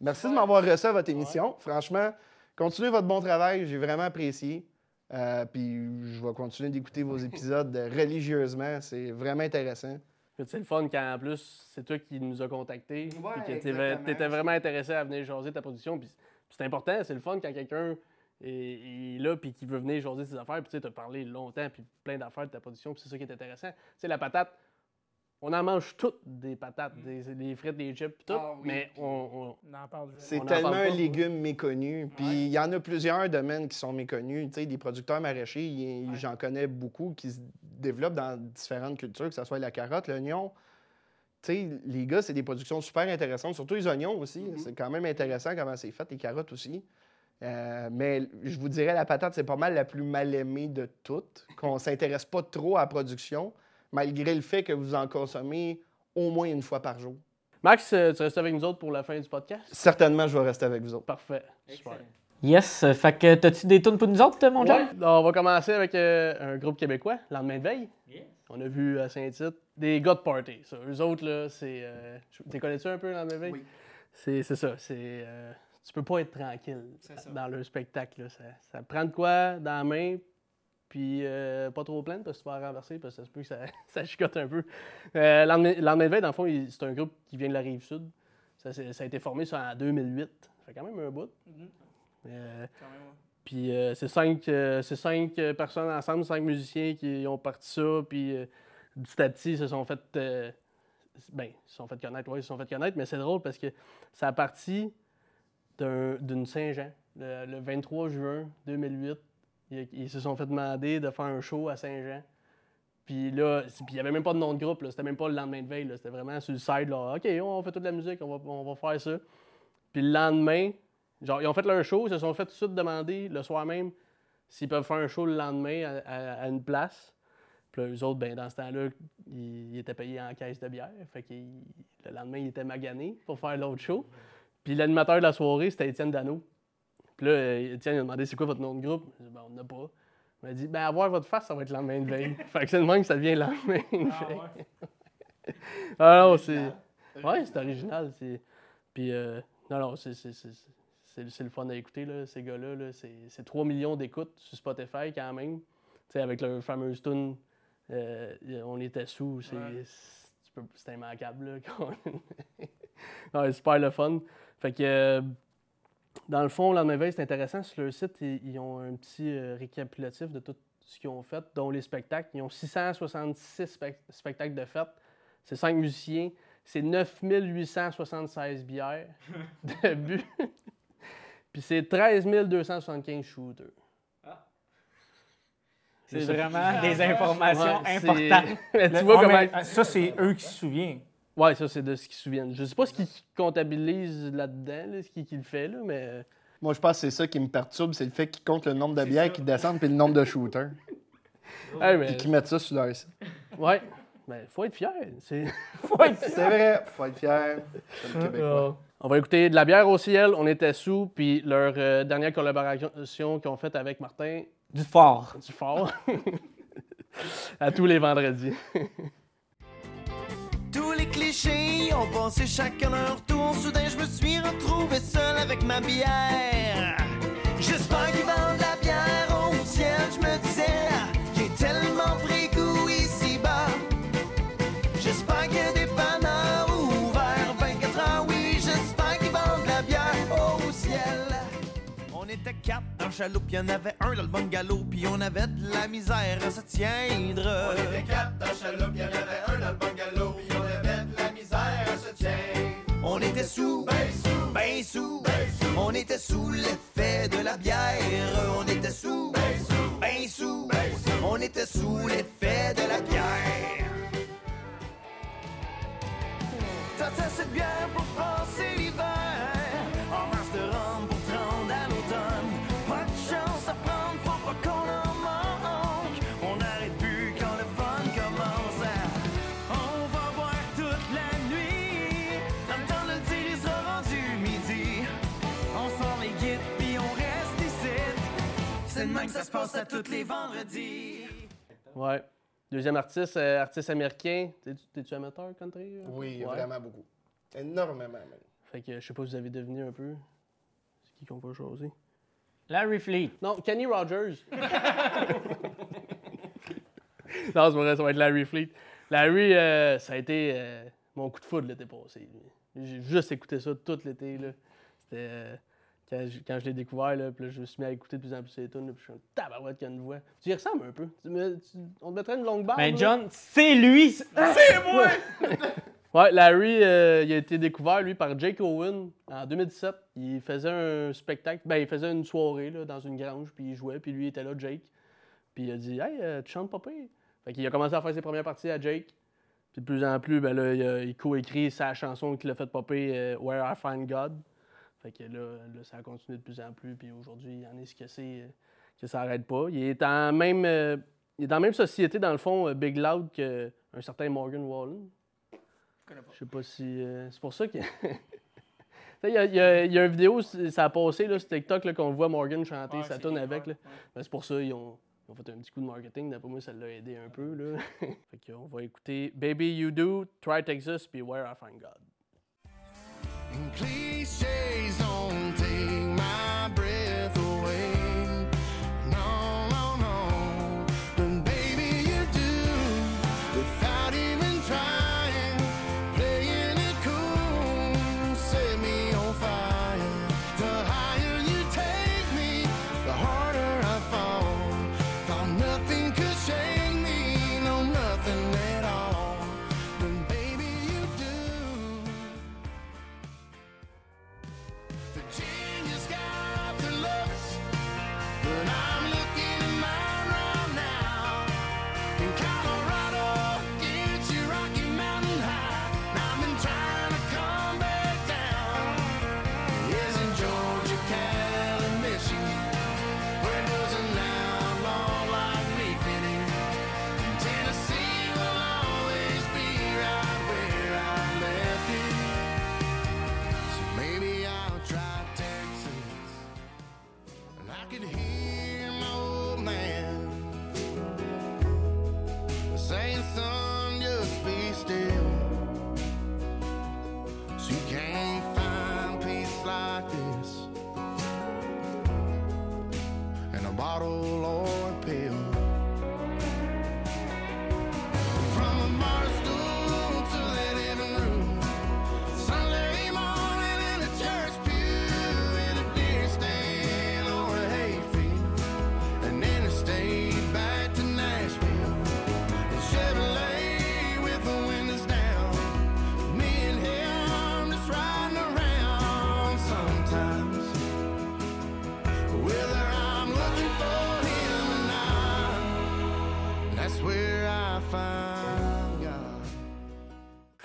Merci de m'avoir reçu à votre émission. Franchement, continuez votre bon travail. J'ai vraiment apprécié. Euh, puis je vais continuer d'écouter vos épisodes religieusement. C'est vraiment intéressant. C'est le fun quand en plus c'est toi qui nous a contactés. Ouais, exactement. t'étais vraiment intéressé à venir jaser ta production. Puis c'est important, c'est le fun quand quelqu'un est, est là puis qui veut venir jaser ses affaires. Puis tu sais, t'as parlé longtemps puis plein d'affaires de ta production. Puis c'est ça qui est intéressant. Tu sais, la patate, on en mange toutes des patates, des, des frites, des chips, tout. Ah oui, mais on, on- On en parle. C'est tellement parle un légume méconnu. Puis il y en a plusieurs domaines qui sont méconnus. Tu sais, des producteurs maraîchers, j'en connais beaucoup qui se développent dans différentes cultures, que ce soit la carotte, l'oignon. Tu sais, les gars, c'est des productions super intéressantes, surtout les oignons aussi. C'est quand même intéressant comment c'est fait, les carottes aussi. Euh, mais je vous dirais, la patate, c'est pas mal la plus mal aimée de toutes, qu'on s'intéresse pas trop à la production, malgré le fait que vous en consommez au moins une fois par jour. Max, euh, tu restes avec nous autres pour la fin du podcast? Certainement, je vais rester avec vous autres. Parfait. Super. Yes. euh, Fait que t'as-tu des tunes pour nous autres, mon Ouais. John? On va commencer avec euh, un groupe québécois, Lendemain de veille. On a vu à Saint-Tite des de party. Ça. Eux autres, là, c'est. Euh, tu connais-tu un peu Lendemain de veille? Oui. C'est c'est ça. C'est. euh, tu peux pas être tranquille dans le spectacle. là. Ça, ça prend de quoi dans la main, puis euh, pas trop plein parce que tu vas renverser parce que ça se peut que ça, ça chicote un peu. Euh, Lendemain de dans le fond, c'est un groupe qui vient de la rive sud. Ça, a été formé ça, en 2008. Ça fait quand même un bout. Euh, puis euh, c'est cinq, c'est cinq personnes ensemble, cinq musiciens qui ont parti ça, puis petit à petit, ils se sont fait. ben, ils se sont fait connaître, oui, ils se sont fait connaître, mais c'est drôle parce que ça a parti d'un- d'une Saint-Jean. Le, le 23 juin 2008, ils, se sont fait demander de faire un show à Saint-Jean. Puis là, il n'y avait même pas de nom de groupe, c'était même pas le lendemain de veille, c'était vraiment sur le side. OK, on fait toute la musique, on va, faire ça. Puis le lendemain, genre, ils ont fait leur show, ils se sont fait tout de suite demander le soir même s'ils peuvent faire un show le lendemain à, une place. Puis là, eux autres, ben, dans ce temps-là, ils, ils étaient payés en caisse de bière. Fait que le lendemain, ils étaient maganés pour faire l'autre show. Puis l'animateur de la soirée, c'était Étienne Dano. Puis là, euh, Étienne il a demandé c'est quoi votre nom de groupe? J'ai dit, ben, on n'a pas. Il m'a dit, ben, avoir votre face, ça va être le lendemain de veille. fait que c'est le même que ça devient le lendemain de veille. Non, c'est. Ouais, c'est original. c'est- Puis, euh, non, non, c'est, c'est, c'est, le fun à écouter, là, ces gars-là. Là. C'est, c'est 3 millions d'écoutes sur Spotify quand même. Tu sais, avec leur fameuse tune euh, On était sous, c'est, peux- c'est immanquable. Là, quand- ouais, super le fun. Fait que, euh, dans le fond, la veille, c'est intéressant. Sur leur site, ils, ils ont un petit euh, récapitulatif de tout ce qu'ils ont fait, dont les spectacles. Ils ont 666 spec- spectacles de fête. C'est 5 musiciens. C'est 9876 bières de but. Puis c'est 13 275 shooters. C'est ça. vraiment des informations Ouais, c'est- importantes. Mais tu vois ouais, comment. mais, ça, c'est eux qui se souviennent. Ouais, ça, c'est de ce qu'ils se souviennent. Je sais pas ce qu'ils comptabilisent là-dedans, là, ce qui, qui le fait, là, mais. Moi, je pense que c'est ça qui me perturbe, c'est le fait qu'ils comptent le nombre de bières qui descendent puis le nombre de shooters. Hey, mais- Puis qu'ils mettent ça sur leur site. Ouais. Mais faut être fier. C'est. C'est vrai, faut être fier. C'est le Québécois. On va écouter de la bière au ciel, on était sous, puis leur euh, dernière collaboration qu'ils ont faite avec Martin Du fort. du Fort. à tous les vendredis. Clichés ont passé chacun leur tour. Soudain, je me suis retrouvé seul avec ma bière. J'espère qu'ils vendent de la bière au ciel. Je me disais, j'ai tellement pris goût ici-bas. J'espère qu'il y a des panneurs ouverts 24 heures. Oui, j'espère qu'ils vendent de la bière au ciel. On était quatre dans chaloupe, y'en avait un dans le bungalow, puis on avait de la misère à se tiendre. On était quatre dans chaloupe, y'en avait un dans le bungalow, On était sous, ben sous, ben sous, on était sous l'effet de la bière. On était sous, ben sous, ben sous, on était sous l'effet de la bière. T'as cette bière pour passer passe à tous les vendredis Ouais. Deuxième artiste, euh, artiste américain. T'es- T'es-tu amateur country? euh? Oui, Ouais. vraiment beaucoup. Énormément, même. Fait que je sais pas si vous avez deviné un peu. C'est qui qu'on va choisir? Larry Fleet. Non, Kenny Rogers. non, c'est vrai, ça va être Larry Fleet. Larry, euh, ça a été euh, mon coup de foudre l'été passé. lui. J'ai juste écouté ça tout l'été. là. C'était euh, quand, je- quand je l'ai découvert, là, puis là, je me suis mis à écouter de plus en plus ses tunes, puis je suis un tabarouette qui a une voix. Tu y ressembles un peu. Tu me- tu- on te mettrait une longue barbe. Ben. John, c'est lui! Ouais, Larry, euh, il a été découvert, lui, par Jake Owen en 2017. Il faisait un spectacle, ben, il faisait une soirée là, dans une grange, puis il jouait, puis lui il était là, Jake. Puis il a dit Hey, euh, tu chantes pas pire. Fait qu'il a commencé à faire ses premières parties à Jake. Puis de plus en plus, ben là, il, a- il co-écrit sa chanson qui l'a fait popper, euh, Where I Find God. Fait que là, là, ça a continué de plus en plus, puis aujourd'hui, il en est ce que c'est, euh, que ça arrête pas. Il est en même, euh, il est dans la même société, dans le fond, euh, Big Loud, qu'un certain Morgan Wallen. Je sais pas si. euh, c'est pour ça que. Tu sais, Il y, a- il y a- il y a une vidéo, ça a passé là, sur TikTok là, qu'on voit Morgan chanter Ouais, tune clair, avec. Là. ouais. Ben, c'est pour ça qu'ils ont, ils ont fait un petit coup de marketing. D'après moi, ça l'a aidé un peu. Là. fait qu'on va écouter Baby You Do, Try Texas, puis Where I Find God. cliches on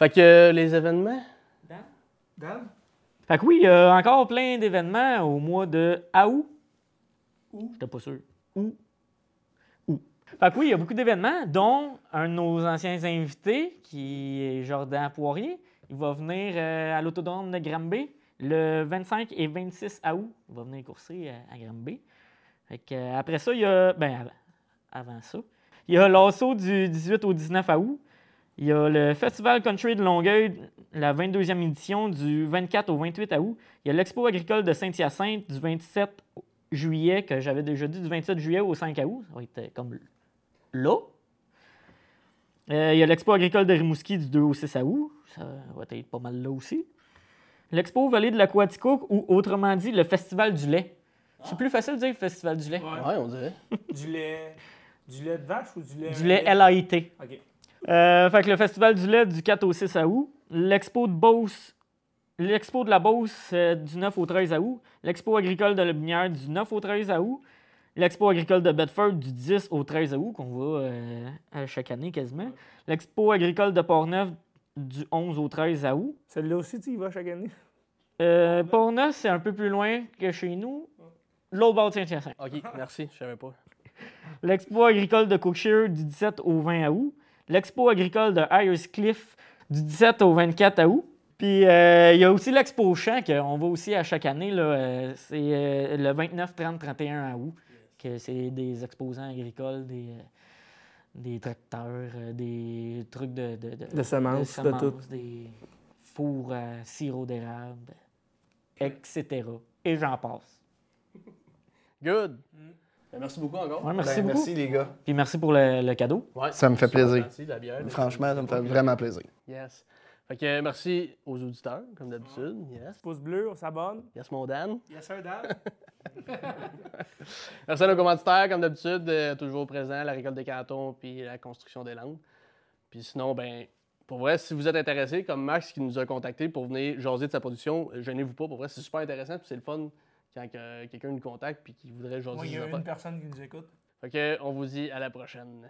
Fait que euh, les événements? Dan? Fait que oui, il y a encore plein d'événements au mois de août. Où? J'étais pas sûr. Où? Où? Fait que oui, il y a beaucoup d'événements, dont un de nos anciens invités, qui est Jordan Poirier. Il va venir euh, à l'autodrome de Granby le 25 et 26 août. Il va venir courser à, à Granby. Fait que, euh, après ça, il y a. Ben, avant, avant ça. Il y a l'assaut du 18 au 19 août. Il y a le Festival Country de Longueuil, la 22e édition du 24 au 28 août. Il y a l'Expo agricole de Saint-Hyacinthe du 27 juillet, que j'avais déjà dit, du 27 juillet au 5 août. Ça va être comme là. Euh, il y a l'Expo agricole de Rimouski du 2 au 6 août. Ça va être pas mal là aussi. L'Expo Vallée de l'Aquatico, ou autrement dit, le Festival du lait. C'est plus facile de dire Festival du lait. Ouais, on dirait. Du lait. Du lait de vache ou du lait. Du lait LAIT. Ok. Euh, fait que le Festival du lait du 4 au 6 août. L'Expo de Beauce. L'Expo de la Beauce euh, du 9 au 13 août. L'Expo agricole de la Binière du 9 au 13 août. L'Expo agricole de Bedford du 10 au 13 août, qu'on va euh, à chaque année quasiment. L'Expo agricole de Portneuf du 11 au 13 août. Celle-là aussi, tu y vas chaque année? Euh, Portneuf, c'est un peu plus loin que chez nous. L'autre bord de Saint-Hyacinthe. Ok, merci, je savais pas. L'Expo agricole de Cookshire du 17 au 20 août. L'Expo agricole de Ayers Cliff du 17 au 24 août. Puis euh, il y a aussi l'Expo Champ qu'on va aussi à chaque année. là, euh, c'est euh, le 29, 30, 31 août. Que c'est des exposants agricoles, des, des tracteurs, euh, des trucs de, de, De semences, de tout. des four à sirop d'érable, etc. Et j'en passe. Good. Ben, merci beaucoup encore. Ouais, merci Ben, beaucoup. merci, les gars. Puis merci pour le, le cadeau. Ouais, Ça me fait plaisir. gentil, la bière. Franchement, ça me fait vraiment plaisir. Yes. Fait que merci aux auditeurs, comme d'habitude. Yes. Pouce bleu, on s'abonne. Yes, mon Dan. Yes, sir, Dan. Merci à nos commanditaires, comme d'habitude, euh, toujours présents, la récolte des cantons puis la construction des landes. Puis sinon, ben, pour vrai, si vous êtes intéressé, comme Max qui nous a contacté pour venir jaser de sa production, euh, gênez-vous pas. Pour vrai, c'est super intéressant puis c'est le fun quand euh, quelqu'un nous contacte puis qui voudrait jaser Moi, il y a une personne qui nous écoute. Fait que, on vous dit à la prochaine.